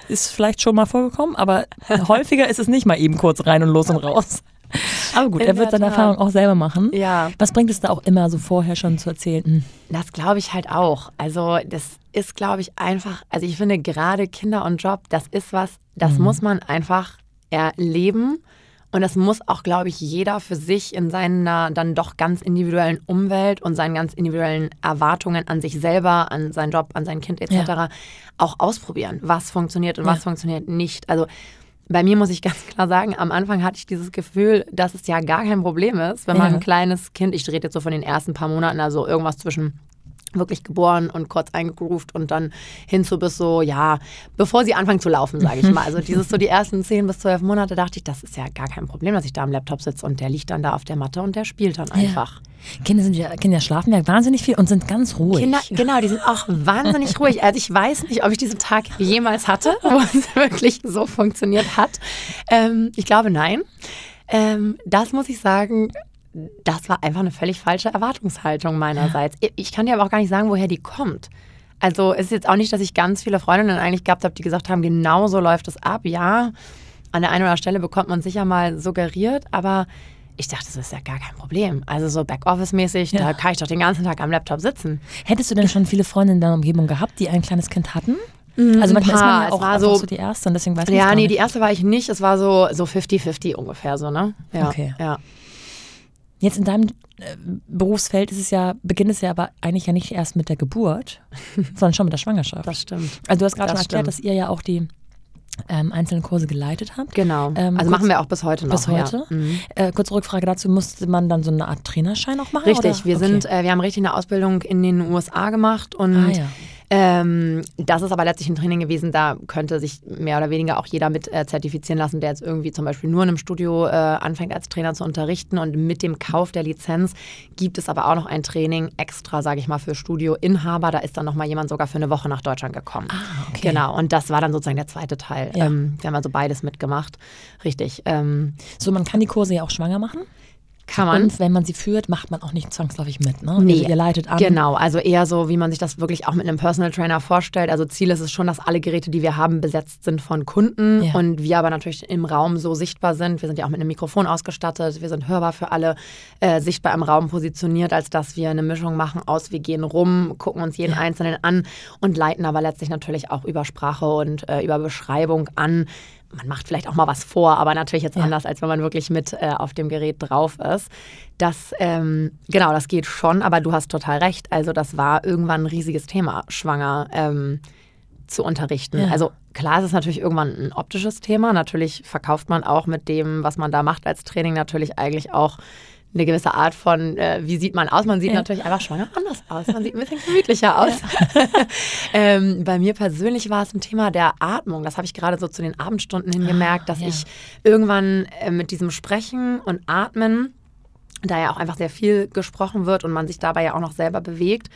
ist vielleicht schon mal vorgekommen, aber häufiger ist es nicht mal eben kurz rein und los und raus. Aber gut, In er wird seine Tat. Erfahrung auch selber machen. Ja. Was bringt es da auch immer so vorher schon zu erzählen? Hm, Das glaube ich halt auch. Also das ist, glaube ich, einfach, also ich finde gerade Kinder und Job, das ist was, das Mhm. muss man einfach erleben. Und das muss auch, glaube ich, jeder für sich in seiner dann doch ganz individuellen Umwelt und seinen ganz individuellen Erwartungen an sich selber, an seinen Job, an sein Kind etc. Ja. auch ausprobieren, was funktioniert und Ja. was funktioniert nicht. Also bei mir muss ich ganz klar sagen, am Anfang hatte ich dieses Gefühl, dass es ja gar kein Problem ist, wenn man Ja. ein kleines Kind, ich rede jetzt so von den ersten paar Monaten, also irgendwas zwischen wirklich geboren und kurz eingegroovt und dann hinzu bis so, ja, bevor sie anfangen zu laufen, sage ich mal. Also dieses so die ersten zehn bis zwölf Monate dachte ich, das ist ja gar kein Problem, dass ich da am Laptop sitze und der liegt dann da auf der Matte und der spielt dann einfach. Ja. Kinder, sind ja, Kinder schlafen ja wahnsinnig viel und sind ganz ruhig. Kinder, genau, die sind auch wahnsinnig ruhig. Also ich weiß nicht, ob ich diesen Tag jemals hatte, wo es wirklich so funktioniert hat. Ähm, ich glaube, nein. Ähm, das muss ich sagen, das war einfach eine völlig falsche Erwartungshaltung meinerseits. Ich kann dir aber auch gar nicht sagen, woher die kommt. Also es ist jetzt auch nicht, dass ich ganz viele Freundinnen eigentlich gehabt habe, die gesagt haben, genau so läuft es ab. Ja, an der einen oder anderen Stelle bekommt man sicher mal suggeriert, aber ich dachte, das ist ja gar kein Problem. Also so Backoffice-mäßig, ja. da kann ich doch den ganzen Tag am Laptop sitzen. Hättest du denn schon viele Freundinnen in deiner Umgebung gehabt, die ein kleines Kind hatten? Mhm, also manchmal ist man ja auch war so, so, die erste und deswegen weiß ich Ja, nee, die erste war ich nicht. Es war so 50-50 so ungefähr so, ne? Ja, okay. Ja. Jetzt in deinem äh, Berufsfeld ist es ja, beginnt es ja aber eigentlich ja nicht erst mit der Geburt, sondern schon mit der Schwangerschaft. Das stimmt. Also du hast gerade schon erklärt, stimmt. dass ihr ja auch die ähm, einzelnen Kurse geleitet habt. Genau. Ähm, also kurz, machen wir auch bis heute noch. Bis heute. Ja. Mhm. Äh, kurze Rückfrage dazu, musste man dann so eine Art Trainerschein auch machen? Richtig, oder? wir okay. sind, äh, wir haben richtig eine Ausbildung in den USA gemacht und ah, ja. Ähm, das ist aber letztlich ein Training gewesen, da könnte sich mehr oder weniger auch jeder mit äh, zertifizieren lassen, der jetzt irgendwie zum Beispiel nur in einem Studio äh, anfängt als Trainer zu unterrichten. Und mit dem Kauf der Lizenz gibt es aber auch noch ein Training extra, sage ich mal, für Studioinhaber. Da ist dann nochmal jemand sogar für eine Woche nach Deutschland gekommen. Ah, okay. Genau, und das war dann sozusagen der zweite Teil. Ja. Ähm, wir haben also beides mitgemacht. Richtig. Ähm, so, man kann die Kurse ja auch schwanger machen? Kann man. Und wenn man sie führt, macht man auch nicht zwangsläufig mit, ne? Nee. Also ihr leitet an. Genau, also eher so, wie man sich das wirklich auch mit einem Personal Trainer vorstellt. Also Ziel ist es schon, dass alle Geräte, die wir haben, besetzt sind von Kunden ja. und wir aber natürlich im Raum so sichtbar sind. Wir sind ja auch mit einem Mikrofon ausgestattet, wir sind hörbar für alle, äh, sichtbar im Raum positioniert, als dass wir eine Mischung machen aus, wir gehen rum, gucken uns jeden ja. Einzelnen an und leiten aber letztlich natürlich auch über Sprache und äh, über Beschreibung an man macht vielleicht auch mal was vor, aber natürlich jetzt ja. anders, als wenn man wirklich mit äh, auf dem Gerät drauf ist. Das, ähm, genau, das geht schon, aber du hast total recht. Also das war irgendwann ein riesiges Thema, schwanger ähm, zu unterrichten. Ja. Also klar, es ist natürlich irgendwann ein optisches Thema. Natürlich verkauft man auch mit dem, was man da macht als Training, natürlich eigentlich auch eine gewisse Art von, äh, wie sieht man aus? Man sieht ja. natürlich einfach schwanger anders aus. Man sieht ein bisschen gemütlicher aus. Ja. ähm, bei mir persönlich war es ein Thema der Atmung. Das habe ich gerade so zu den Abendstunden hin gemerkt, ah, dass ja. ich irgendwann äh, mit diesem Sprechen und Atmen, da ja auch einfach sehr viel gesprochen wird und man sich dabei ja auch noch selber bewegt,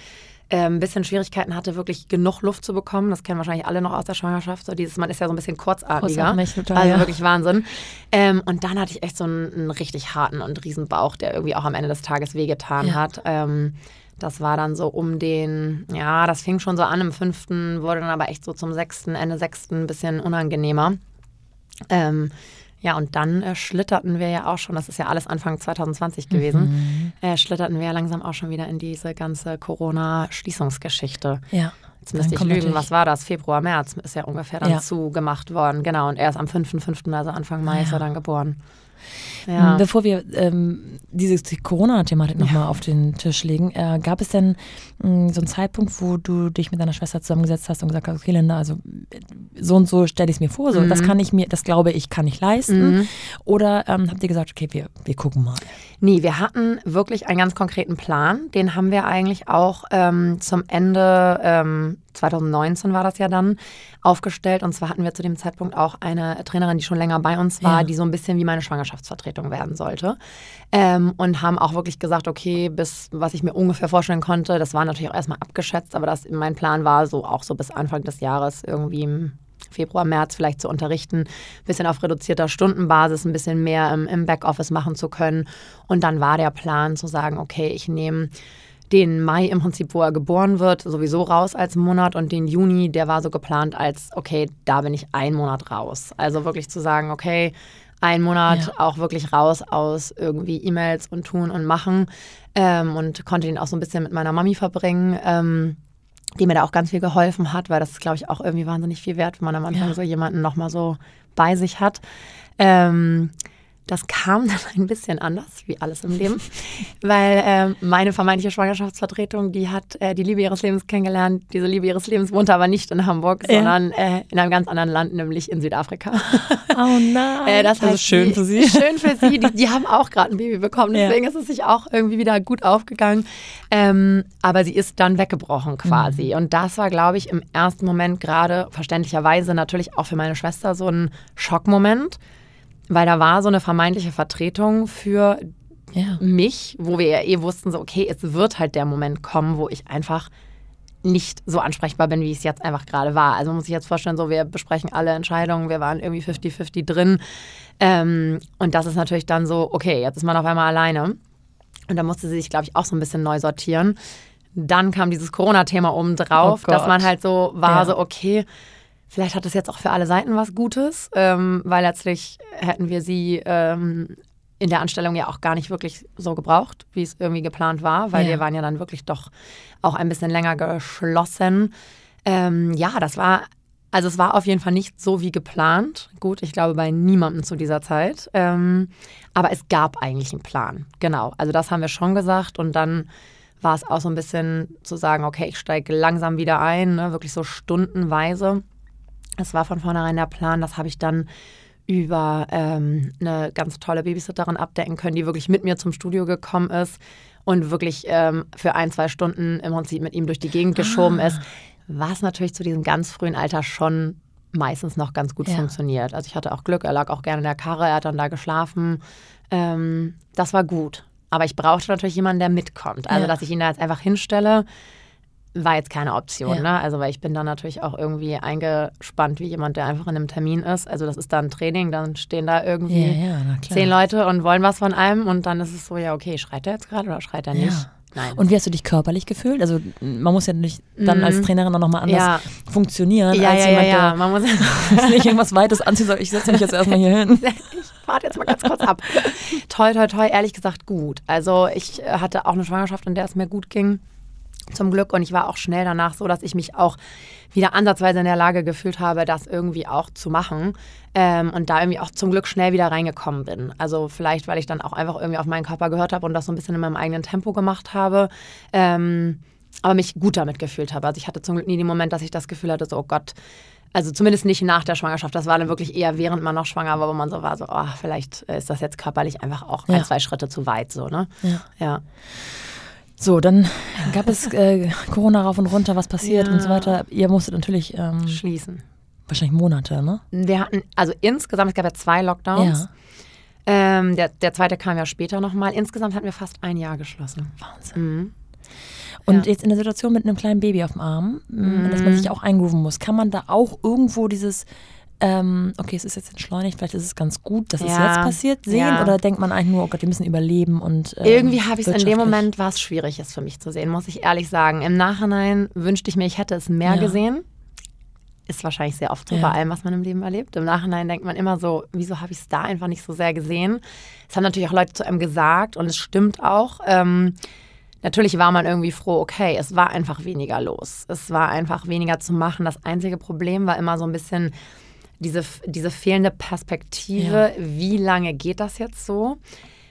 ein bisschen Schwierigkeiten hatte, wirklich genug Luft zu bekommen. Das kennen wahrscheinlich alle noch aus der Schwangerschaft. So dieses, man ist ja so ein bisschen kurzatmiger. Total, also ja. wirklich Wahnsinn. Ähm, und dann hatte ich echt so einen, einen, richtig harten und riesen Bauch, der irgendwie auch am Ende des Tages wehgetan ja. hat. Ähm, das war dann so um den, ja, das fing schon so an im fünften, wurde dann aber echt so zum sechsten, Ende sechsten ein bisschen unangenehmer. Ähm, ja, und dann äh, schlitterten wir ja auch schon, das ist ja alles Anfang 2020 gewesen, mhm. Äh, schlitterten wir ja langsam auch schon wieder in diese ganze Corona-Schließungsgeschichte. Ja. Jetzt müsste ich lügen, was war das? Februar, März ist ja ungefähr dann ja. zugemacht worden. Genau, und erst am 5.5., also Anfang Mai, ja. ist er dann geboren. Ja. Bevor wir ähm, diese Corona-Thematik nochmal ja. auf den Tisch legen, äh, gab es denn mh, hm, so einen Zeitpunkt, wo du dich mit deiner Schwester zusammengesetzt hast und gesagt hast, okay, Linda, also so und so stelle ich es mir vor, so mhm. das kann ich mir, das glaube ich, kann ich leisten. Mhm. Oder ähm, habt ihr gesagt, okay, wir, wir gucken mal? Nee, wir hatten wirklich einen ganz konkreten Plan. Den haben wir eigentlich auch ähm, zum Ende ähm, 2019 war das ja dann, aufgestellt. Und zwar hatten wir zu dem Zeitpunkt auch eine Trainerin, die schon länger bei uns war, ja. die so ein bisschen wie meine Schwangerschaftsvertretung werden sollte. Ähm, und haben auch wirklich gesagt, okay, bis was ich mir ungefähr vorstellen konnte, das war natürlich auch erstmal abgeschätzt, aber das mein Plan war, so auch so bis Anfang des Jahres irgendwie im Februar, März vielleicht zu unterrichten, ein bisschen auf reduzierter Stundenbasis, ein bisschen mehr im, im Backoffice machen zu können. Und dann war der Plan zu sagen, okay, ich nehme den Mai im Prinzip, wo er geboren wird, sowieso raus als Monat und den Juni, der war so geplant als, okay, da bin ich einen Monat raus. Also wirklich zu sagen, okay, ein Monat ja. auch wirklich raus aus irgendwie E-Mails und tun und machen ähm, und konnte den auch so ein bisschen mit meiner Mami verbringen. Ähm, die mir da auch ganz viel geholfen hat, weil das ist, glaube ich, auch irgendwie wahnsinnig viel wert, wenn man am Anfang ja. so jemanden nochmal so bei sich hat. Ähm, Das kam dann ein bisschen anders, wie alles im Leben, weil äh, meine vermeintliche Schwangerschaftsvertretung, die hat äh, die Liebe ihres Lebens kennengelernt. Diese Liebe ihres Lebens wohnte aber nicht in Hamburg, ja. sondern äh, in einem ganz anderen Land, nämlich in Südafrika. Oh nein. Äh, das also schön die, für sie. Schön für sie. Die, die haben auch gerade ein Baby bekommen, deswegen ja. ist es sich auch irgendwie wieder gut aufgegangen. Ähm, aber sie ist dann weggebrochen quasi. Mhm. Und das war, glaube ich, im ersten Moment gerade verständlicherweise natürlich auch für meine Schwester so ein Schockmoment weil da war so eine vermeintliche Vertretung für ja. mich, wo wir ja eh wussten, so, okay, es wird halt der Moment kommen, wo ich einfach nicht so ansprechbar bin, wie es jetzt einfach gerade war. Also muss ich jetzt vorstellen, so wir besprechen alle Entscheidungen, wir waren irgendwie 50-50 drin. Ähm, und das ist natürlich dann so, okay, jetzt ist man auf einmal alleine. Und da musste sie sich, glaube ich, auch so ein bisschen neu sortieren. Dann kam dieses Corona-Thema oben drauf, oh dass man halt so war, ja. so, okay, Vielleicht hat es jetzt auch für alle Seiten was Gutes, ähm, weil letztlich hätten wir sie ähm, in der Anstellung ja auch gar nicht wirklich so gebraucht, wie es irgendwie geplant war, weil ja. wir waren ja dann wirklich doch auch ein bisschen länger geschlossen. Ähm, ja, das war, also es war auf jeden Fall nicht so wie geplant. Gut, ich glaube bei niemandem zu dieser Zeit. Ähm, aber es gab eigentlich einen Plan. Genau, also das haben wir schon gesagt und dann war es auch so ein bisschen zu sagen, okay, ich steige langsam wieder ein, ne, wirklich so stundenweise. Es war von vornherein der Plan, das habe ich dann über ähm, eine ganz tolle Babysitterin abdecken können, die wirklich mit mir zum Studio gekommen ist und wirklich ähm, für ein, zwei Stunden im Prinzip mit ihm durch die Gegend geschoben ah. ist, was natürlich zu diesem ganz frühen Alter schon meistens noch ganz gut ja. funktioniert. Also ich hatte auch Glück, er lag auch gerne in der Karre, er hat dann da geschlafen. Ähm, das war gut. Aber ich brauchte natürlich jemanden, der mitkommt. Also, ja. dass ich ihn da jetzt einfach hinstelle, war jetzt keine Option, ja. ne? Also weil ich bin dann natürlich auch irgendwie eingespannt wie jemand, der einfach in einem Termin ist. Also das ist dann Training, dann stehen da irgendwie ja, ja, zehn Leute und wollen was von einem und dann ist es so, ja okay, schreit er jetzt gerade oder schreit er nicht? Nein. Und wie hast du dich körperlich gefühlt? Also man muss ja nicht dann mhm. als Trainerin auch nochmal anders ja. funktionieren. Ja, als ja, jemand, ja, ja. Man muss nicht irgendwas Weites anziehen, soll. ich setze mich jetzt erstmal hier hin. Ich warte jetzt mal ganz kurz ab. toi, toi, toi, ehrlich gesagt gut. Also ich hatte auch eine Schwangerschaft, in der es mir gut ging zum Glück. Und ich war auch schnell danach so, dass ich mich auch wieder ansatzweise in der Lage gefühlt habe, das irgendwie auch zu machen. Ähm, und da irgendwie auch zum Glück schnell wieder reingekommen bin. Also vielleicht, weil ich dann auch einfach irgendwie auf meinen Körper gehört habe und das so ein bisschen in meinem eigenen Tempo gemacht habe. Ähm, aber mich gut damit gefühlt habe. Also ich hatte zum Glück nie den Moment, dass ich das Gefühl hatte, so, oh Gott, also zumindest nicht nach der Schwangerschaft. Das war dann wirklich eher während man noch schwanger war, wo man so war, so, oh, vielleicht ist das jetzt körperlich einfach auch ja. ein, zwei Schritte zu weit, so, ne? Ja. ja. So, dann gab es äh, Corona rauf und runter, was passiert ja. und so weiter. Ihr musstet natürlich ähm, schließen. Wahrscheinlich Monate, ne? Wir hatten, also insgesamt, es gab ja zwei Lockdowns. Ja. Ähm, der, der zweite kam ja später nochmal. Insgesamt hatten wir fast ein Jahr geschlossen. Wahnsinn. Mhm. Und ja. jetzt in der Situation mit einem kleinen Baby auf dem Arm, mhm. dass man sich auch eingrooven muss, kann man da auch irgendwo dieses ähm, okay, es ist jetzt entschleunigt, vielleicht ist es ganz gut, dass ja. es jetzt passiert, sehen? Ja. Oder denkt man eigentlich nur, oh Gott, wir müssen überleben und. Ähm, Irgendwie habe ich es in dem Moment, war es schwierig, es für mich zu sehen, muss ich ehrlich sagen. Im Nachhinein wünschte ich mir, ich hätte es mehr ja. gesehen. Ist wahrscheinlich sehr oft so bei allem, was man im Leben erlebt. Im Nachhinein denkt man immer so, wieso habe ich es da einfach nicht so sehr gesehen? Es haben natürlich auch Leute zu einem gesagt und es stimmt auch. Ähm, Natürlich war man irgendwie froh, okay, es war einfach weniger los. Es war einfach weniger zu machen. Das einzige Problem war immer so ein bisschen diese, diese fehlende Perspektive, ja. wie lange geht das jetzt so?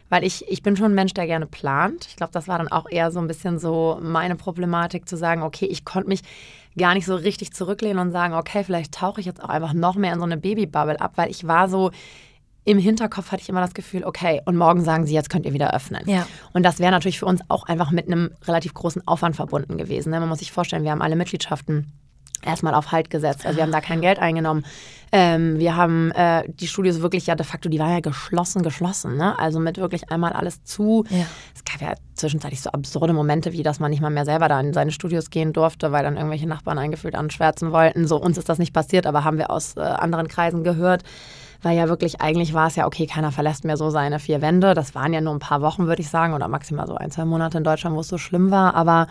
Weil ich, ich bin schon ein Mensch, der gerne plant. Ich glaube, das war dann auch eher so ein bisschen so meine Problematik, zu sagen, okay, ich konnte mich gar nicht so richtig zurücklehnen und sagen, okay, vielleicht tauche ich jetzt auch einfach noch mehr in so eine Babybubble ab, weil ich war so, im Hinterkopf hatte ich immer das Gefühl, okay, und morgen sagen sie, jetzt könnt ihr wieder öffnen. Ja. Und das wäre natürlich für uns auch einfach mit einem relativ großen Aufwand verbunden gewesen. Ne? Man muss sich vorstellen, wir haben alle Mitgliedschaften erstmal auf Halt gesetzt. Also wir haben da kein Geld eingenommen. Ähm, wir haben äh, die Studios wirklich ja de facto, die waren ja geschlossen, geschlossen. Ne? Also mit wirklich einmal alles zu. Ja. Es gab ja zwischenzeitlich so absurde Momente, wie dass man nicht mal mehr selber da in seine Studios gehen durfte, weil dann irgendwelche Nachbarn eingefühlt anschwärzen wollten. So uns ist das nicht passiert, aber haben wir aus äh, anderen Kreisen gehört. Weil ja wirklich, eigentlich war es ja, okay, keiner verlässt mehr so seine vier Wände. Das waren ja nur ein paar Wochen, würde ich sagen, oder maximal so ein, zwei Monate in Deutschland, wo es so schlimm war. Aber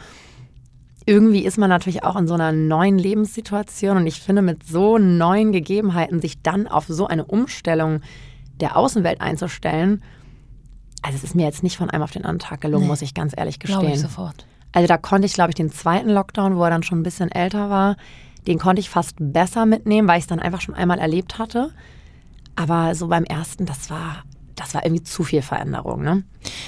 irgendwie ist man natürlich auch in so einer neuen Lebenssituation und ich finde, mit so neuen Gegebenheiten sich dann auf so eine Umstellung der Außenwelt einzustellen, also es ist mir jetzt nicht von einem auf den anderen Tag gelungen, nee, muss ich ganz ehrlich gestehen. Ich sofort. Also da konnte ich, glaube ich, den zweiten Lockdown, wo er dann schon ein bisschen älter war, den konnte ich fast besser mitnehmen, weil ich es dann einfach schon einmal erlebt hatte. Aber so beim ersten, das war, das war irgendwie zu viel Veränderung. Ne?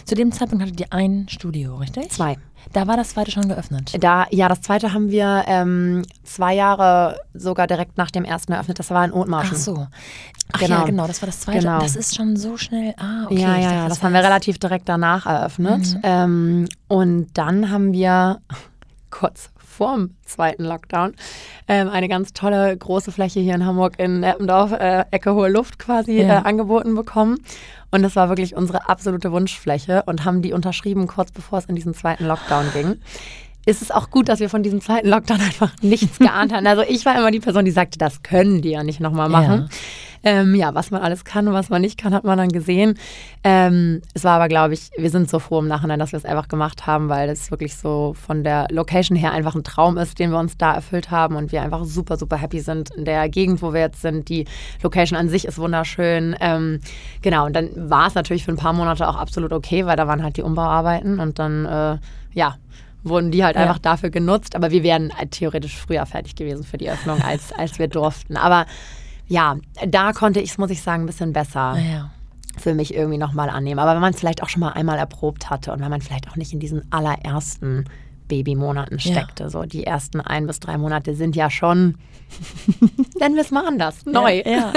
Zu dem Zeitpunkt hattet ihr ein Studio, richtig? Zwei. Da war das zweite schon geöffnet. Da, ja, das zweite haben wir ähm, zwei Jahre sogar direkt nach dem ersten eröffnet. Das war in Othmarschen. Ach so. Ach Genau. ja, genau, das war das zweite. Genau. Das ist schon so schnell. Ah, okay. ja, ja, dachte, das war haben wir relativ direkt danach eröffnet. Ähm, und dann haben wir kurz vorm zweiten Lockdown ähm, eine ganz tolle große Fläche hier in Hamburg in Eppendorf, äh, Ecke Hohe Luft quasi, Ja. äh, angeboten bekommen. Und das war wirklich unsere absolute Wunschfläche und haben die unterschrieben kurz bevor es in diesen zweiten Lockdown ging. Ist es auch gut, dass wir von diesem zweiten Lockdown einfach nichts geahnt hatten. Also ich war immer die Person, die sagte, das können die ja nicht nochmal machen. Ähm, ja, was man alles kann und was man nicht kann, hat man dann gesehen. Ähm, es war aber, glaube ich, wir sind so froh im Nachhinein, dass wir es einfach gemacht haben, weil das wirklich so von der Location her einfach ein Traum ist, den wir uns da erfüllt haben und wir einfach super, super happy sind in der Gegend, wo wir jetzt sind. Die Location an sich ist wunderschön. Ähm, genau, und dann war es natürlich für ein paar Monate auch absolut okay, weil da waren halt die Umbauarbeiten und dann, äh, ja, wurden die halt Ja. einfach dafür genutzt. Aber wir wären theoretisch früher fertig gewesen für die Öffnung, als, als wir durften. Aber ja, da konnte ich es, muss ich sagen, ein bisschen besser ja. für mich irgendwie nochmal annehmen. Aber wenn man es vielleicht auch schon mal einmal erprobt hatte und wenn man vielleicht auch nicht in diesen allerersten Babymonaten Ja. steckte, so die ersten ein bis drei Monate sind ja schon, nennen wir es mal anders, neu. Ja, ja.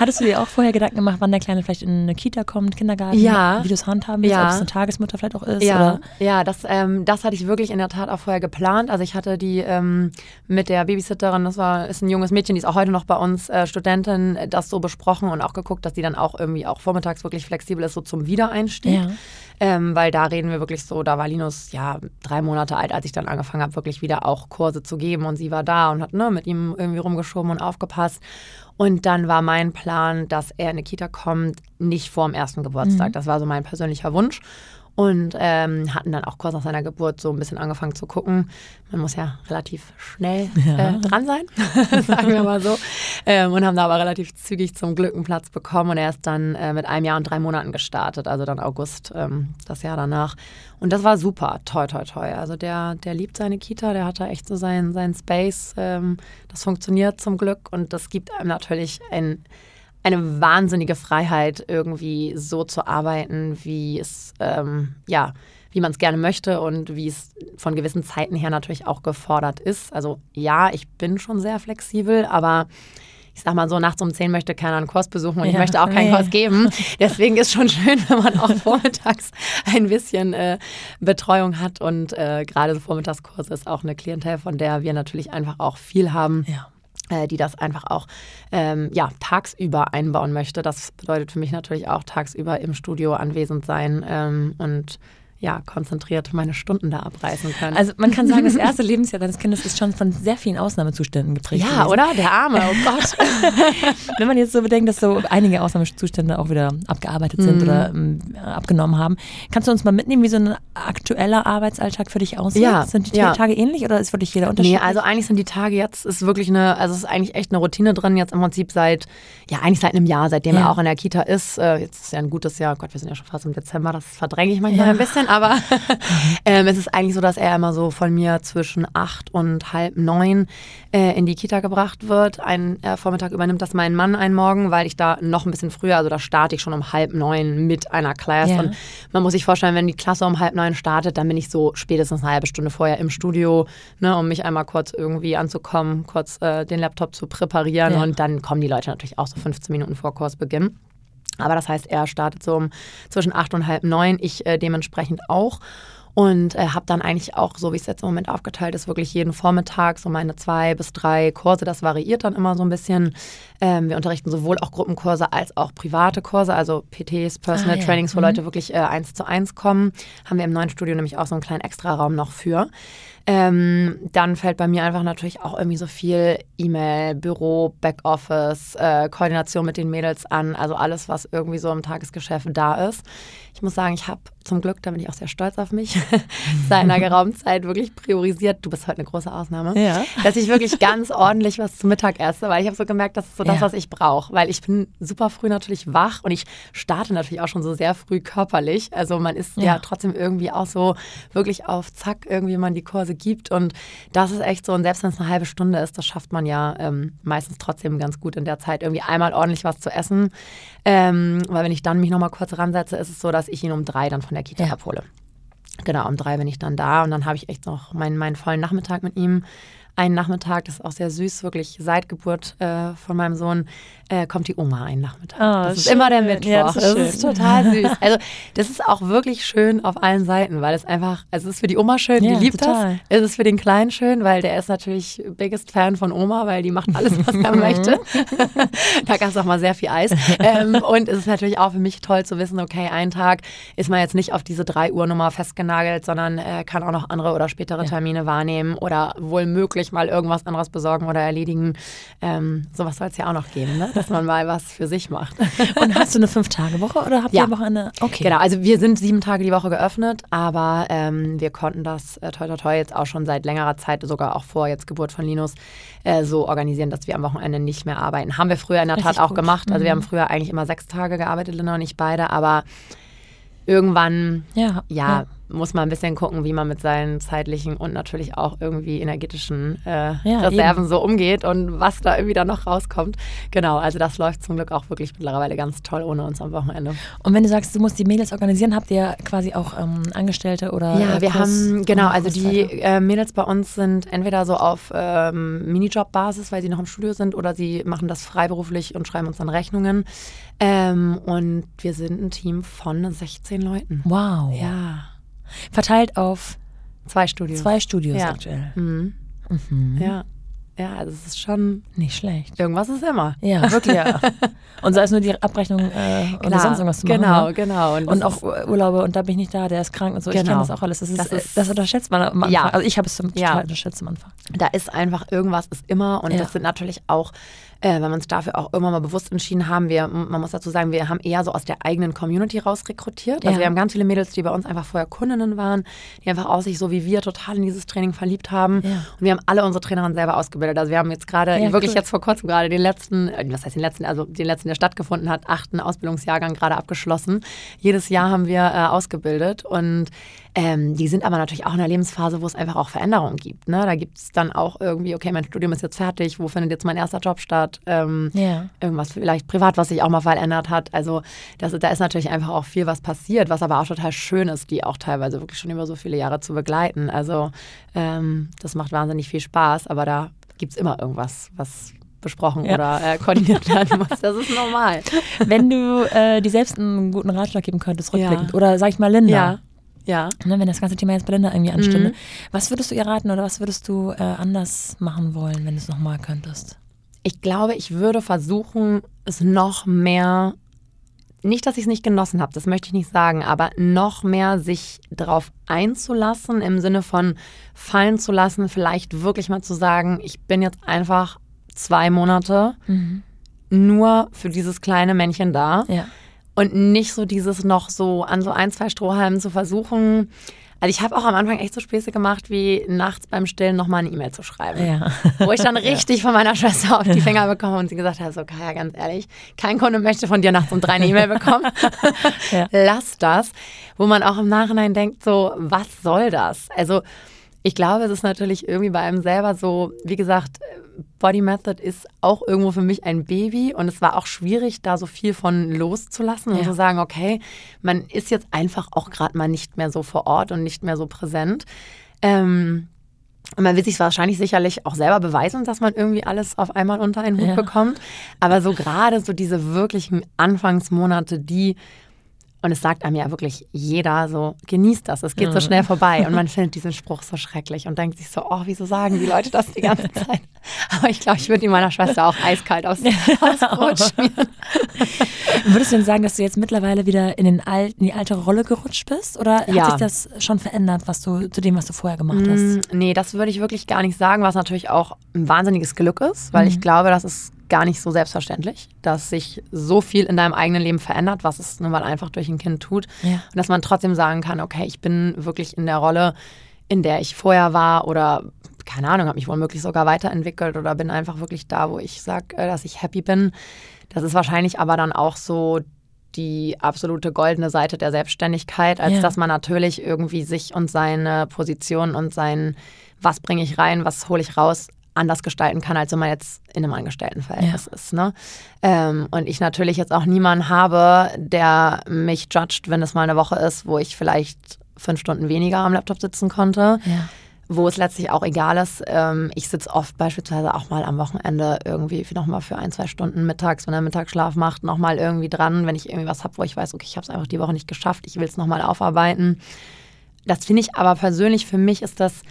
Hattest du dir auch vorher Gedanken gemacht, wann der Kleine vielleicht in eine Kita kommt, Kindergarten? Ja. Wie du es handhaben willst, Ja. ob es eine Tagesmutter vielleicht auch ist? Ja, Oder? ja das, ähm, das hatte ich wirklich in der Tat auch vorher geplant. Also ich hatte die ähm, mit der Babysitterin, das war ist ein junges Mädchen, die ist auch heute noch bei uns äh, Studentin, das so besprochen und auch geguckt, dass die dann auch irgendwie auch vormittags wirklich flexibel ist, so zum Wiedereinstieg. Ähm, weil da reden wir wirklich so, da war Linus ja drei Monate alt, als ich dann angefangen habe, wirklich wieder auch Kurse zu geben. Und sie war da und hat ne, mit ihm irgendwie rumgeschoben und aufgepasst. Und dann war mein Plan, dass er in eine Kita kommt, nicht vor dem ersten Geburtstag. Das war so mein persönlicher Wunsch. Und ähm, hatten dann auch kurz nach seiner Geburt so ein bisschen angefangen zu gucken. Man muss ja relativ schnell äh, dran sein, sagen wir mal so. Ähm, und haben da aber relativ zügig zum Glück einen Platz bekommen. Und er ist dann äh, mit einem Jahr und drei Monaten gestartet, also dann August, ähm, das Jahr danach. Und das war super, toi, toi, toi. Also der, der liebt seine Kita, der hat da echt so seinen, seinen Space. Ähm, das funktioniert zum Glück und das gibt einem natürlich ein eine wahnsinnige Freiheit, irgendwie so zu arbeiten, wie es, ähm, ja, wie man es gerne möchte und wie es von gewissen Zeiten her natürlich auch gefordert ist. Also ja, ich bin schon sehr flexibel, aber ich sag mal so, nachts um 10 möchte keiner einen Kurs besuchen und ich Ja, möchte auch keinen nee. Kurs geben. Deswegen ist schon schön, wenn man auch vormittags ein bisschen äh, Betreuung hat und äh, gerade so Vormittagskurse ist auch eine Klientel, von der wir natürlich einfach auch viel haben Ja. Äh, die das einfach auch ähm, ja, tagsüber einbauen möchte. Das bedeutet für mich natürlich auch tagsüber im Studio anwesend sein ähm, und ja, konzentriert meine Stunden da abreißen können. Also man kann sagen, das erste Lebensjahr deines Kindes ist schon von sehr vielen Ausnahmezuständen geprägt. ja, gewesen. oder? Der Arme, oh Gott. Wenn man jetzt so bedenkt, dass so einige Ausnahmezustände auch wieder abgearbeitet sind Mhm. oder ähm, abgenommen haben, kannst du uns mal mitnehmen, wie so ein aktueller Arbeitsalltag für dich aussieht? Ja, Sind die ja. Tage ähnlich oder ist für dich jeder unterschiedlich? Nee, also eigentlich sind die Tage jetzt, ist wirklich eine, also es ist eigentlich echt eine Routine drin, jetzt im Prinzip seit, ja, eigentlich seit einem Jahr, seitdem Ja. er auch in der Kita ist. Äh, jetzt ist ja ein gutes Jahr, Gott, wir sind ja schon fast im Dezember, das verdränge ich manchmal Ja. ein bisschen, aber ähm, es ist eigentlich so, dass er immer so von mir zwischen acht und halb neun äh, in die Kita gebracht wird. Ein äh, Vormittag übernimmt das mein Mann einen Morgen, weil ich da noch ein bisschen früher, also da starte ich schon um halb neun mit einer Class Ja. und man muss sich vorstellen, wenn die Klasse um halb neun startet, dann bin ich so spätestens eine halbe Stunde vorher im Studio, ne, um mich einmal kurz irgendwie anzukommen, kurz äh, den Laptop zu präparieren Ja. und dann kommen die Leute natürlich auch so 15 Minuten vor Kursbeginn. Aber das heißt, er startet so um zwischen acht und halb neun, ich äh, dementsprechend auch. Und äh, habe dann eigentlich auch, so wie es jetzt im Moment aufgeteilt ist, wirklich jeden Vormittag so meine zwei bis drei Kurse. Das variiert dann immer so ein bisschen. Ähm, wir unterrichten sowohl auch Gruppenkurse als auch private Kurse, also PTs, Personal Ah, ja. Trainings, wo Mhm. Leute wirklich äh, eins zu eins kommen. Haben wir im neuen Studio nämlich auch so einen kleinen Extraraum noch für. Ähm, dann fällt bei mir einfach natürlich auch irgendwie so viel E-Mail, Büro, Backoffice, äh, Koordination mit den Mädels an, also alles, was irgendwie so im Tagesgeschäft da ist. Ich muss sagen, ich habe zum Glück, da bin ich auch sehr stolz auf mich, seit einer geraumen Zeit wirklich priorisiert, du bist heute eine große Ausnahme, Ja. dass ich wirklich ganz ordentlich was zum Mittag esse, weil ich habe so gemerkt, das ist so das, Ja. was ich brauche. Weil ich bin super früh natürlich wach und ich starte natürlich auch schon so sehr früh körperlich. Also man ist ja, Ja. trotzdem irgendwie auch so wirklich auf Zack, irgendwie wenn man die Kurse gibt. Und das ist echt so, und selbst wenn es eine halbe Stunde ist, das schafft man ja ähm, meistens trotzdem ganz gut in der Zeit, irgendwie einmal ordentlich was zu essen. Ähm, weil wenn ich dann mich nochmal kurz ransetze, ist es so, dass ich ihn um drei dann von der Kita Ja. abhole. Genau, um drei bin ich dann da und dann habe ich echt noch meinen, meinen vollen Nachmittag mit ihm. Einen Nachmittag, das ist auch sehr süß, wirklich seit Geburt äh, von meinem Sohn, äh, kommt die Oma einen Nachmittag. Ah, das ist schön. immer der Mittwoch. Ja, das ist schön. total süß. Also das ist auch wirklich schön auf allen Seiten, weil es einfach, also es ist für die Oma schön, Ja, die liebt total. das. Es ist für den Kleinen schön, weil der ist natürlich biggest Fan von Oma, weil die macht alles, was er möchte. da gab es auch mal sehr viel Eis. ähm, und es ist natürlich auch für mich toll zu wissen, okay, ein Tag ist man jetzt nicht auf diese 3 Uhr Nummer festgenagelt, sondern äh, kann auch noch andere oder spätere Ja. Termine wahrnehmen oder wohl möglich mal irgendwas anderes besorgen oder erledigen. Ähm, sowas soll es ja auch noch geben, ne? Dass man mal was für sich macht. Und hast du eine Fünf-Tage-Woche oder habt Ja. ihr am Wochenende? Okay. Genau, also wir sind sieben Tage die Woche geöffnet, aber ähm, wir konnten das äh, toi toi toi jetzt auch schon seit längerer Zeit, sogar auch vor jetzt Geburt von Linus, äh, so organisieren, dass wir am Wochenende nicht mehr arbeiten. Haben wir früher in der Richtig Tat auch gut. gemacht. Also wir Mhm. haben früher eigentlich immer sechs Tage gearbeitet, Linda und ich beide, aber irgendwann Ja. ja, muss man ein bisschen gucken, wie man mit seinen zeitlichen und natürlich auch irgendwie energetischen äh, Ja, Reserven eben. so umgeht und was da irgendwie dann noch rauskommt. Genau, also das läuft zum Glück auch wirklich mittlerweile ganz toll ohne uns am Wochenende. Und wenn du sagst, du musst die Mädels organisieren, habt ihr quasi auch ähm, Angestellte oder Ja, äh, wir haben, genau, also die äh, Mädels bei uns sind entweder so auf ähm, Minijob-Basis, weil sie noch im Studio sind, oder sie machen das freiberuflich und schreiben uns dann Rechnungen. Ähm, und wir sind ein Team von 16 Leuten. Wow. Ja, Verteilt auf zwei Studios. zwei Studios Ja. aktuell. Mhm. Mhm. Ja, ja, also es ist schon, Nicht schlecht. irgendwas ist immer. Ja, wirklich. Ja. Und sei es nur die Abrechnung äh, oder sonst irgendwas zu machen. Genau, ne? genau. Und das auch Urlaube und da bin ich nicht da, der ist krank und so. Ich Genau. kenne das auch alles. Das, ist, Das das, ist- unterschätzt man am Anfang. Ja. Also ich habe es zum- Ja. total unterschätzt am Anfang. da ist einfach irgendwas ist immer und das sind natürlich auch, äh, wenn wir uns dafür auch irgendwann mal bewusst entschieden haben, wir, man muss dazu sagen, wir haben eher so aus der eigenen Community raus rekrutiert. Also Ja. wir haben ganz viele Mädels, die bei uns einfach vorher Kundinnen waren, die einfach aus sich so wie wir total in dieses Training verliebt haben. Ja. Und wir haben alle unsere Trainerinnen selber ausgebildet. Also wir haben jetzt gerade, Ja, wirklich cool. jetzt vor kurzem gerade den letzten, äh, was heißt den letzten, also den letzten, der stattgefunden hat, achten Ausbildungsjahrgang gerade abgeschlossen. Jedes Jahr haben wir äh, ausgebildet und ähm, die sind aber natürlich auch in einer Lebensphase, wo es einfach auch Veränderungen gibt. Ne? Da gibt es dann auch irgendwie, okay, mein Studium ist jetzt fertig, wo findet jetzt mein erster Job statt? Ähm, Ja. Irgendwas vielleicht privat, was sich auch mal verändert hat. Also das, da ist natürlich einfach auch viel, was passiert, was aber auch total schön ist, die auch teilweise wirklich schon über so viele Jahre zu begleiten. Also ähm, das macht wahnsinnig viel Spaß, aber da gibt es immer irgendwas, was besprochen Ja. oder äh, koordiniert werden muss. Das ist normal. Wenn du äh, dir selbst einen guten Ratschlag geben könntest, Ja. rückblickend, oder sag ich mal Linda, Ja. Ja. ne, wenn das ganze Thema jetzt bei Linda irgendwie anstünde, Mhm. was würdest du ihr raten oder was würdest du äh, anders machen wollen, wenn du es nochmal könntest? Ich glaube, ich würde versuchen, es noch mehr, nicht, dass ich es nicht genossen habe, das möchte ich nicht sagen, aber noch mehr sich darauf einzulassen, im Sinne von fallen zu lassen, vielleicht wirklich mal zu sagen, ich bin jetzt einfach zwei Monate nur für dieses kleine Männchen da Ja. Und nicht so dieses noch so an so ein, zwei Strohhalmen zu versuchen. Also ich habe auch am Anfang echt so Späße gemacht, wie nachts beim Stillen nochmal eine E-Mail zu schreiben Ja. wo ich dann richtig von meiner Schwester auf die Finger bekomme und sie gesagt hat, so Kaya, ganz ehrlich, kein Kunde möchte von dir nachts um drei eine E-Mail bekommen. Ja. Lass das, wo man auch im Nachhinein denkt, so, was soll das? Also ich glaube, es ist natürlich irgendwie bei einem selber so, wie gesagt, Body Method ist auch irgendwo für mich ein Baby und es war auch schwierig, da so viel von loszulassen und Ja. zu sagen, okay, man ist jetzt einfach auch gerade mal nicht mehr so vor Ort und nicht mehr so präsent. Ähm, und man will sich wahrscheinlich sicherlich auch selber beweisen, dass man irgendwie alles auf einmal unter einen Hut Ja. bekommt. Aber so gerade so diese wirklichen Anfangsmonate, die, und es sagt einem ja wirklich jeder so, genießt das, es geht so schnell vorbei. Und man findet diesen Spruch so schrecklich und denkt sich so, oh, wieso sagen die Leute das die ganze Zeit? Aber ich glaube, ich würde ihn meiner Schwester auch eiskalt aufs, aufs Brot schmieren. Würdest du denn sagen, dass du jetzt mittlerweile wieder in, den Al in die alte Rolle gerutscht bist? Oder Ja. hat sich das schon verändert, was du zu dem, was du vorher gemacht hast? Mm, Nee, das würde ich wirklich gar nicht sagen, was natürlich auch ein wahnsinniges Glück ist, weil ich glaube, dass es gar nicht so selbstverständlich, dass sich so viel in deinem eigenen Leben verändert, was es nun mal einfach durch ein Kind tut. Ja. Und dass man trotzdem sagen kann, okay, ich bin wirklich in der Rolle, in der ich vorher war oder keine Ahnung, habe mich womöglich sogar weiterentwickelt oder bin einfach wirklich da, wo ich sage, äh, dass ich happy bin. Das ist wahrscheinlich aber dann auch so die absolute goldene Seite der Selbstständigkeit, als Ja. dass man natürlich irgendwie sich und seine Position und sein, was bringe ich rein, was hole ich raus, anders gestalten kann, als wenn man jetzt in einem Angestelltenverhältnis ist. Ne? Ähm, und ich natürlich jetzt auch niemanden habe, der mich judgt, wenn es mal eine Woche ist, wo ich vielleicht fünf Stunden weniger am Laptop sitzen konnte Ja. wo es letztlich auch egal ist. Ähm, ich sitze oft beispielsweise auch mal am Wochenende irgendwie nochmal für ein, zwei Stunden mittags, wenn er Mittagsschlaf macht, nochmal irgendwie dran, wenn ich irgendwie was habe, wo ich weiß, okay, ich habe es einfach die Woche nicht geschafft, ich will es nochmal aufarbeiten. Das finde ich aber persönlich, für mich ist das,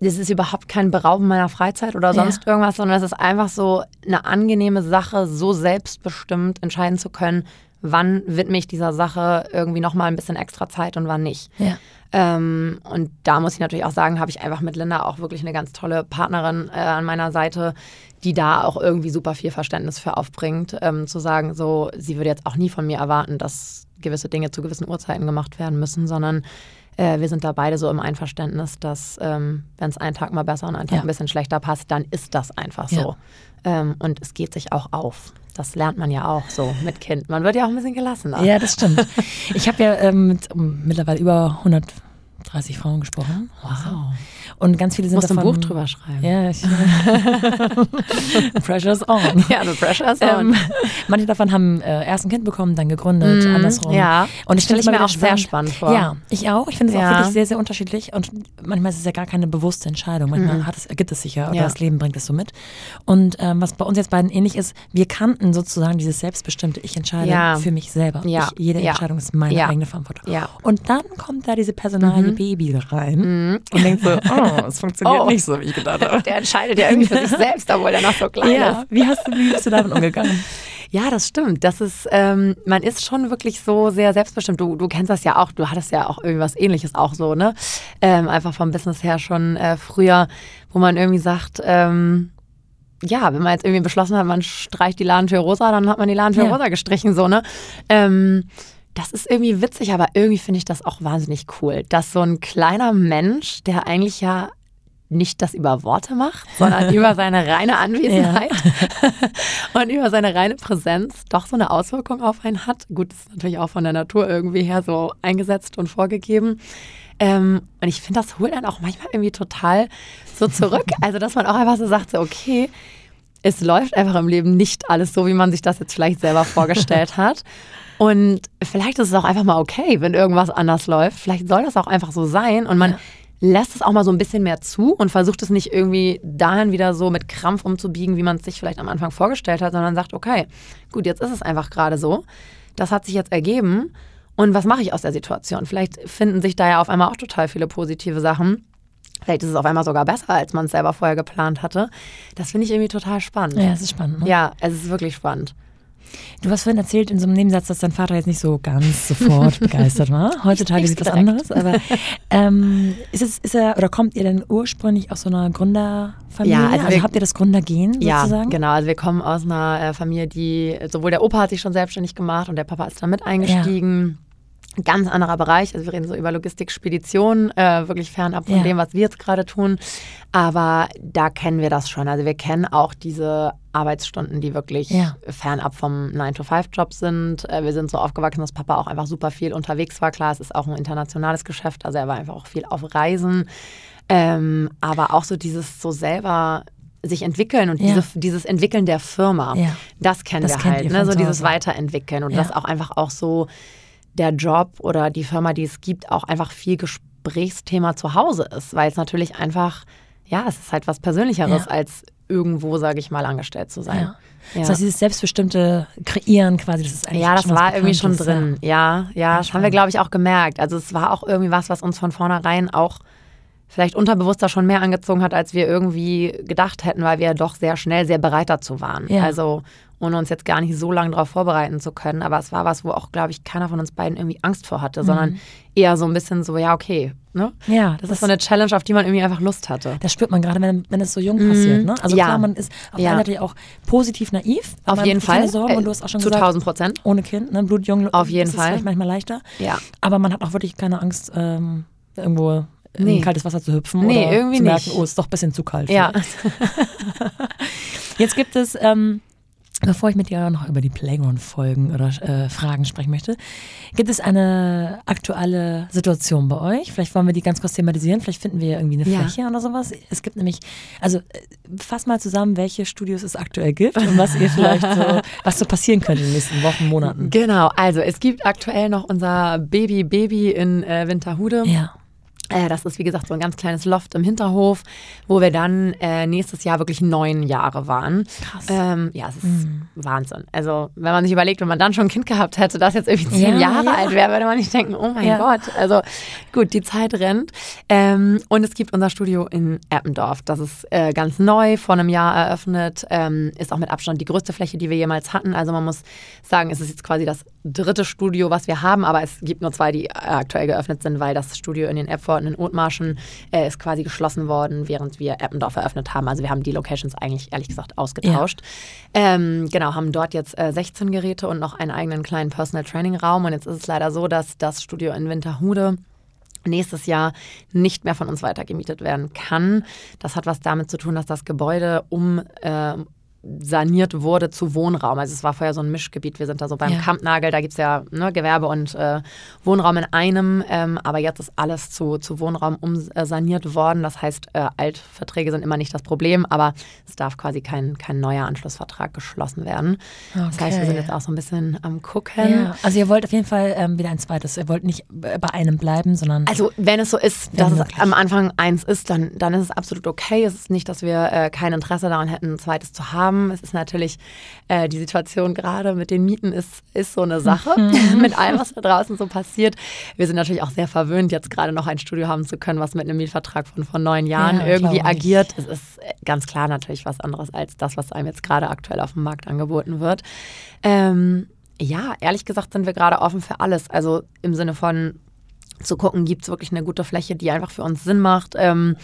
das ist überhaupt kein Berauben meiner Freizeit oder Ja. sonst irgendwas, sondern es ist einfach so eine angenehme Sache, so selbstbestimmt entscheiden zu können, wann widme ich dieser Sache irgendwie nochmal ein bisschen extra Zeit und wann nicht. Ja. Ähm, und da muss ich natürlich auch sagen, habe ich einfach mit Linda auch wirklich eine ganz tolle Partnerin äh, an meiner Seite, die da auch irgendwie super viel Verständnis für aufbringt, ähm, zu sagen, so, sie würde jetzt auch nie von mir erwarten, dass gewisse Dinge zu gewissen Uhrzeiten gemacht werden müssen, sondern äh, wir sind da beide so im Einverständnis, dass ähm, wenn es einen Tag mal besser und einen Tag Ja. ein bisschen schlechter passt, dann ist das einfach Ja. so. Ähm, und es geht sich auch auf. Das lernt man ja auch so mit Kind. Man wird ja auch ein bisschen gelassener. Ja, das stimmt. Ich habe ja ähm, mit um, mittlerweile über 130 Frauen gesprochen. Wow. Und ganz viele sind Musst du ein davon... Buch drüber schreiben. Ja, ich, Pressure's on. Ja, the pressure is Ähm, manche davon haben äh, erst ein Kind bekommen, dann gegründet, Mhm, andersrum. ja. und ich Stell finde ich mir auch sehr spannend vor. Ja, ich auch. Ich finde es auch Ja. wirklich sehr, sehr unterschiedlich und manchmal ist es ja gar keine bewusste Entscheidung. Manchmal hat es, ergibt es sich ja oder Mhm. Ja. das Leben bringt es so mit. Und ähm, was bei uns jetzt beiden ähnlich ist, wir kannten sozusagen dieses selbstbestimmte Ich entscheide Ja. für mich selber. Ja. Ich, jede. Entscheidung ist meine eigene Verantwortung. Ja. Und dann kommt da diese Personalie Baby rein und denkt so, oh, es funktioniert Oh. nicht so, wie ich gedacht habe. Der entscheidet ja irgendwie für sich selbst, obwohl er noch so klein Ja, ist. wie, hast du, wie bist du damit umgegangen? Ja, das stimmt. Das ist, ähm, man ist schon wirklich so sehr selbstbestimmt. Du, du kennst das ja auch, du hattest ja auch irgendwas ähnliches auch so, ne? Ähm, einfach vom Business her schon äh, früher, wo man irgendwie sagt, ähm, ja, wenn man jetzt irgendwie beschlossen hat, man streicht die Ladentür rosa, dann hat man die Ladentür Ja. rosa gestrichen, so, ne? Ähm, das ist irgendwie witzig, aber irgendwie finde ich das auch wahnsinnig cool, dass so ein kleiner Mensch, der eigentlich ja nicht das über Worte macht, sondern über seine reine Anwesenheit und über seine reine Präsenz doch so eine Auswirkung auf einen hat. Gut, das ist natürlich auch von der Natur irgendwie her so eingesetzt und vorgegeben. Ähm, und ich finde, das holt dann auch manchmal irgendwie total so zurück. Also, dass man auch einfach so sagt, so, okay, es läuft einfach im Leben nicht alles so, wie man sich das jetzt vielleicht selber vorgestellt hat. Und vielleicht ist es auch einfach mal okay, wenn irgendwas anders läuft. Vielleicht soll das auch einfach so sein und man lässt es auch mal so ein bisschen mehr zu und versucht es nicht irgendwie dahin wieder so mit Krampf umzubiegen, wie man es sich vielleicht am Anfang vorgestellt hat, sondern sagt, okay, gut, jetzt ist es einfach gerade so. Das hat sich jetzt ergeben. Und was mache ich aus der Situation? Vielleicht finden sich da ja auf einmal auch total viele positive Sachen. Vielleicht ist es auf einmal sogar besser, als man es selber vorher geplant hatte. Das finde ich irgendwie total spannend. Ja, es ist spannend. Ne? Ja, es ist wirklich spannend. Du hast vorhin erzählt in so einem Nebensatz, dass dein Vater jetzt nicht so ganz sofort begeistert war. Heutzutage sieht das direkt. anderes. Aber ähm, ist, es, ist er oder kommt ihr denn ursprünglich aus so einer Gründerfamilie? Ja, also also, wir- habt ihr das Gründergehen Ja, sozusagen? genau. Also wir kommen aus einer äh, Familie, die sowohl der Opa hat sich schon selbstständig gemacht und der Papa ist dann mit eingestiegen. Ein Ganz anderer Bereich. Also wir reden so über Logistik, Spedition, äh, wirklich fernab von Ja. dem, was wir jetzt gerade tun. Aber da kennen wir das schon. Also wir kennen auch diese Arbeitsstunden, die wirklich Ja. fernab vom 9-to-5-Job sind. Äh, wir sind so aufgewachsen, dass Papa auch einfach super viel unterwegs war. Klar, es ist auch ein internationales Geschäft. Also er war einfach auch viel auf Reisen. Ähm, aber auch so dieses so selber sich entwickeln und Ja. diese, dieses Entwickeln der Firma, Ja. das kennen Das wir halt. Ne? So dieses. Weiterentwickeln und das auch einfach auch so der Job oder die Firma, die es gibt, auch einfach viel Gesprächsthema zu Hause ist, weil es natürlich einfach, ja, es ist halt was Persönlicheres Ja. als irgendwo, sage ich mal, angestellt zu sein. Ja. Ja. Das heißt, dieses selbstbestimmte Kreieren quasi, das ist eigentlich Ja, das war irgendwie schon drin. Ja, ja, das haben wir, glaube ich, auch gemerkt. Also es war auch irgendwie was, was uns von vornherein auch vielleicht unterbewusster schon mehr angezogen hat, als wir irgendwie gedacht hätten, weil wir doch sehr schnell sehr bereit dazu waren. Ja. Also ohne uns jetzt gar nicht so lange darauf vorbereiten zu können. Aber es war was, wo auch, glaube ich, keiner von uns beiden irgendwie Angst vor hatte, sondern eher so ein bisschen so, ja, okay. Ne? Ja, Das, ist so eine Challenge, auf die man irgendwie einfach Lust hatte. Das spürt man gerade, wenn, wenn es so jung passiert. Ne? Also Mhm. Ja. klar, man ist auf Ja. Seite auch positiv naiv. Auf jeden Fall. Sorgen, und Äh, du hast auch schon zu gesagt, 1000 Prozent. ohne Kind, ne? blutjung. Auf jeden ist Fall. vielleicht manchmal leichter. Ja. Aber man hat auch wirklich keine Angst, ähm, irgendwo in Nee. kaltes Wasser zu hüpfen Nee, oder irgendwie zu merken, nicht. oh, ist doch ein bisschen zu kalt. Ja. Jetzt gibt es, ähm, bevor ich mit dir noch über die Playground-Folgen oder äh, Fragen sprechen möchte, gibt es eine aktuelle Situation bei euch? Vielleicht wollen wir die ganz kurz thematisieren. Vielleicht finden wir irgendwie eine Ja. Fläche oder sowas. Es gibt nämlich, also äh, fass mal zusammen, welche Studios es aktuell gibt und was ihr vielleicht so, was so passieren könnte in den nächsten Wochen, Monaten. Genau, also es gibt aktuell noch unser Baby Baby in äh, Winterhude. Ja. Äh, das ist, wie gesagt, so ein ganz kleines Loft im Hinterhof, wo wir dann äh, nächstes Jahr wirklich neun Jahre waren. Krass. Ähm, ja, es ist Wahnsinn. Also, wenn man sich überlegt, wenn man dann schon ein Kind gehabt hätte, das jetzt irgendwie zehn Ja, Jahre ja. alt wäre, würde man nicht denken, oh mein Ja. Gott. Also, gut, die Zeit rennt. Ähm, und es gibt unser Studio in Eppendorf. Das ist äh, ganz neu, vor einem Jahr eröffnet. Ähm, ist auch mit Abstand die größte Fläche, die wir jemals hatten. Also, man muss sagen, es ist jetzt quasi das dritte Studio, was wir haben, aber es gibt nur zwei, die äh, aktuell geöffnet sind, weil das Studio in den Epforten in Othmarschen äh, ist quasi geschlossen worden, während wir Eppendorf eröffnet haben. Also wir haben die Locations eigentlich ehrlich gesagt ausgetauscht. Ähm, genau, haben dort jetzt äh, 16 Geräte und noch einen eigenen kleinen Personal Training Raum. Und jetzt ist es leider so, dass das Studio in Winterhude nächstes Jahr nicht mehr von uns weitergemietet werden kann. Das hat was damit zu tun, dass das Gebäude um äh, saniert wurde zu Wohnraum. Also es war vorher so ein Mischgebiet. Wir sind da so beim Ja. Kampnagel, da gibt es ja ne, Gewerbe und äh, Wohnraum in einem. Ähm, aber jetzt ist alles zu, zu Wohnraum umsaniert worden. Das heißt, äh, Altverträge sind immer nicht das Problem, aber es darf quasi kein, kein neuer Anschlussvertrag geschlossen werden. Das heißt, wir sind Okay. jetzt auch so ein bisschen am Gucken. Ja, also ihr wollt auf jeden Fall ähm, wieder ein zweites. Ihr wollt nicht äh, bei einem bleiben, sondern Also wenn es so ist, dass es möglich. am Anfang eins ist, dann, dann ist es absolut okay. Es ist nicht, dass wir äh, kein Interesse daran hätten, ein zweites zu haben. Es ist natürlich äh, die Situation gerade mit den Mieten ist, ist so eine Sache mit allem, was da draußen so passiert. Wir sind natürlich auch sehr verwöhnt, jetzt gerade noch ein Studio haben zu können, was mit einem Mietvertrag von vor neun Jahren Ja, irgendwie agiert. Es ist äh, ganz klar natürlich was anderes als das, was einem jetzt gerade aktuell auf dem Markt angeboten wird. Ähm, ja, ehrlich gesagt sind wir gerade offen für alles. Also im Sinne von zu gucken, gibt es wirklich eine gute Fläche, die einfach für uns Sinn macht. Ähm,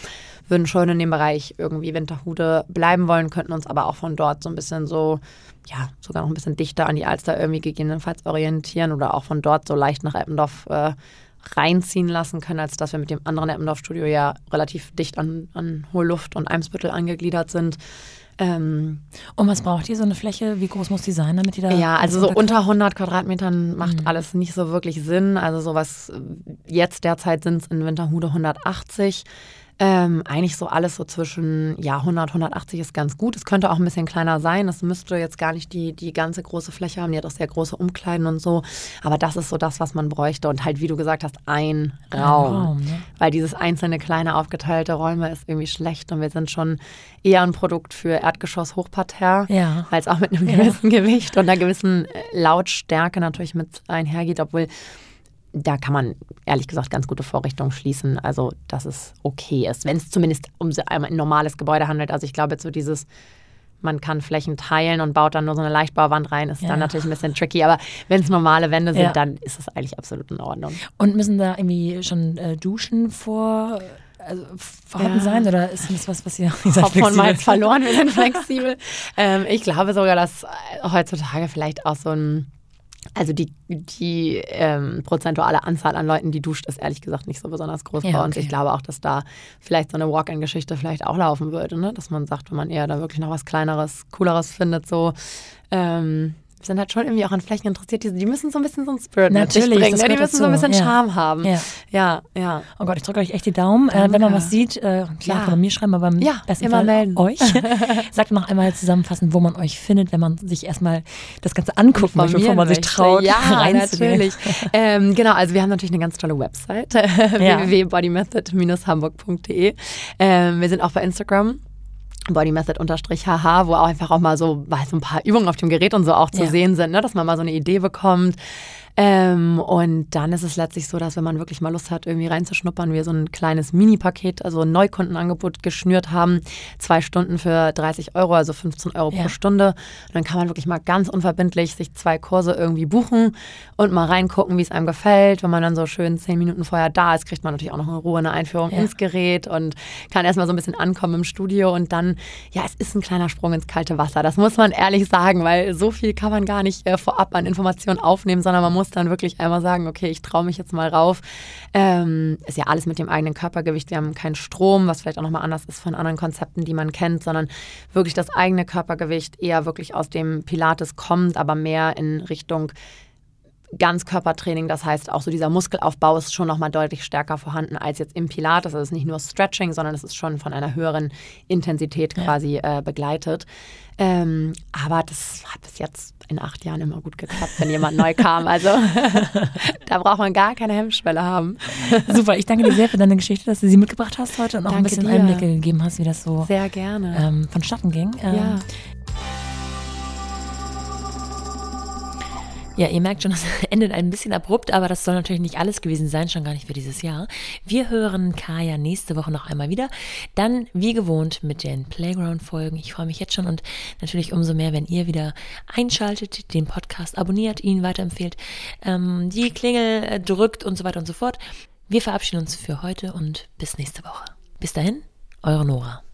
würden schon in dem Bereich irgendwie Winterhude bleiben wollen, könnten uns aber auch von dort so ein bisschen so, ja, sogar noch ein bisschen dichter an die Alster irgendwie gegebenenfalls orientieren oder auch von dort so leicht nach Eppendorf äh, reinziehen lassen können, als dass wir mit dem anderen Eppendorf-Studio ja relativ dicht an, an Hohe Luft und Eimsbüttel angegliedert sind. Ähm, Und was braucht ihr? So eine Fläche? Wie groß muss die sein, damit ihr da. ja, also so unter unter 100 Quadratmetern macht alles nicht so wirklich Sinn. Also sowas, äh, jetzt derzeit sind es in Winterhude 180. Ähm, eigentlich so alles so zwischen, ja, 100, 180 ist ganz gut. Es könnte auch ein bisschen kleiner sein. Es müsste jetzt gar nicht die, die ganze große Fläche haben. Die hat auch sehr große Umkleiden und so. Aber das ist so das, was man bräuchte. Und halt, wie du gesagt hast, ein Raum. Raum, ne? Weil dieses einzelne kleine aufgeteilte Räume ist irgendwie schlecht. Und wir sind schon eher ein Produkt für Erdgeschoss Hochparterre Ja. weil es auch mit einem gewissen Gewicht und einer gewissen äh, Lautstärke natürlich mit einhergeht, obwohl da kann man ehrlich gesagt ganz gute Vorrichtungen schließen, also dass es okay ist, wenn es zumindest um ein normales Gebäude handelt. Also ich glaube jetzt so dieses man kann Flächen teilen und baut dann nur so eine Leichtbauwand rein, ist Ja. dann natürlich ein bisschen tricky. Aber wenn es normale Wände sind, Ja. dann ist es eigentlich absolut in Ordnung. Und müssen da irgendwie schon äh, Duschen vor. Also vorhanden Ja. sein oder ist das was, was ihr Hop von? Malz verloren, wir sind flexibel. ähm, ich glaube sogar, dass äh, heutzutage vielleicht auch so ein, also die, die ähm, prozentuale Anzahl an Leuten, die duscht, ist ehrlich gesagt nicht so besonders groß Ja, bei uns. okay. Ich glaube auch, dass da vielleicht so eine Walk-in-Geschichte vielleicht auch laufen würde, ne? dass man sagt, wenn man eher da wirklich noch was Kleineres, Cooleres findet, so. Ähm, wir sind halt schon irgendwie auch an Flächen interessiert. Die, die müssen so ein bisschen so einen Spirit mit Natürlich, bringen. das Ne? Die müssen so ein dazu, bisschen ja. Charme haben. Ja. ja. ja. Oh Gott, ich drücke euch echt die Daumen. Äh, wenn man was sieht, äh, klar Ja. mir schreiben, aber Ja, besten immer Fall melden. euch. Sagt noch einmal zusammenfassend, wo man euch findet, wenn man sich erstmal das Ganze angucken möchte, bevor man sich traut, Ja, natürlich. ähm, genau, also wir haben natürlich eine ganz tolle Website, www.bodymethod-hamburg.de. Ähm, wir sind auch bei Instagram bodymethod-hh, wo auch einfach auch mal so, mal so ein paar Übungen auf dem Gerät und so auch zu Ja. sehen sind, ne? dass man mal so eine Idee bekommt. Ähm, und dann ist es letztlich so, dass wenn man wirklich mal Lust hat, irgendwie reinzuschnuppern, wir so ein kleines Mini-Paket, also ein Neukundenangebot geschnürt haben. Zwei Stunden für 30 Euro, also 15 Euro ja. pro Stunde. Und dann kann man wirklich mal ganz unverbindlich sich zwei Kurse irgendwie buchen und mal reingucken, wie es einem gefällt. Wenn man dann so schön zehn Minuten vorher da ist, kriegt man natürlich auch noch in Ruhe eine Einführung ja. ins Gerät und kann erstmal so ein bisschen ankommen im Studio und dann, ja, es ist ein kleiner Sprung ins kalte Wasser. Das muss man ehrlich sagen, weil so viel kann man gar nicht äh, vorab an Informationen aufnehmen, sondern man muss dann wirklich einmal sagen, okay, ich traue mich jetzt mal rauf. Ähm, ist ja alles mit dem eigenen Körpergewicht. Wir haben keinen Strom, was vielleicht auch nochmal anders ist von anderen Konzepten, die man kennt, sondern wirklich das eigene Körpergewicht eher wirklich aus dem Pilates kommt, aber mehr in Richtung Ganzkörpertraining, das heißt auch so dieser Muskelaufbau ist schon nochmal deutlich stärker vorhanden als jetzt im Pilates. Also es ist nicht nur Stretching, sondern es ist schon von einer höheren Intensität quasi äh, begleitet. Ähm, aber das hat bis jetzt in acht Jahren immer gut geklappt, wenn jemand neu kam. Also da braucht man gar keine Hemmschwelle haben. Super, ich danke dir sehr für deine Geschichte, dass du sie mitgebracht hast heute und auch danke ein bisschen dir. Einblicke gegeben hast, wie das so sehr gerne ähm, vonstatten ging. Ähm, ja. Ja, ihr merkt schon, das endet ein bisschen abrupt, aber das soll natürlich nicht alles gewesen sein, schon gar nicht für dieses Jahr. Wir hören Kaya nächste Woche noch einmal wieder. Dann, wie gewohnt, mit den Playground-Folgen. Ich freue mich jetzt schon und natürlich umso mehr, wenn ihr wieder einschaltet, den Podcast abonniert, ihn weiterempfehlt, ähm, die Klingel äh, drückt und so weiter und so fort. Wir verabschieden uns für heute und bis nächste Woche. Bis dahin, eure Nora.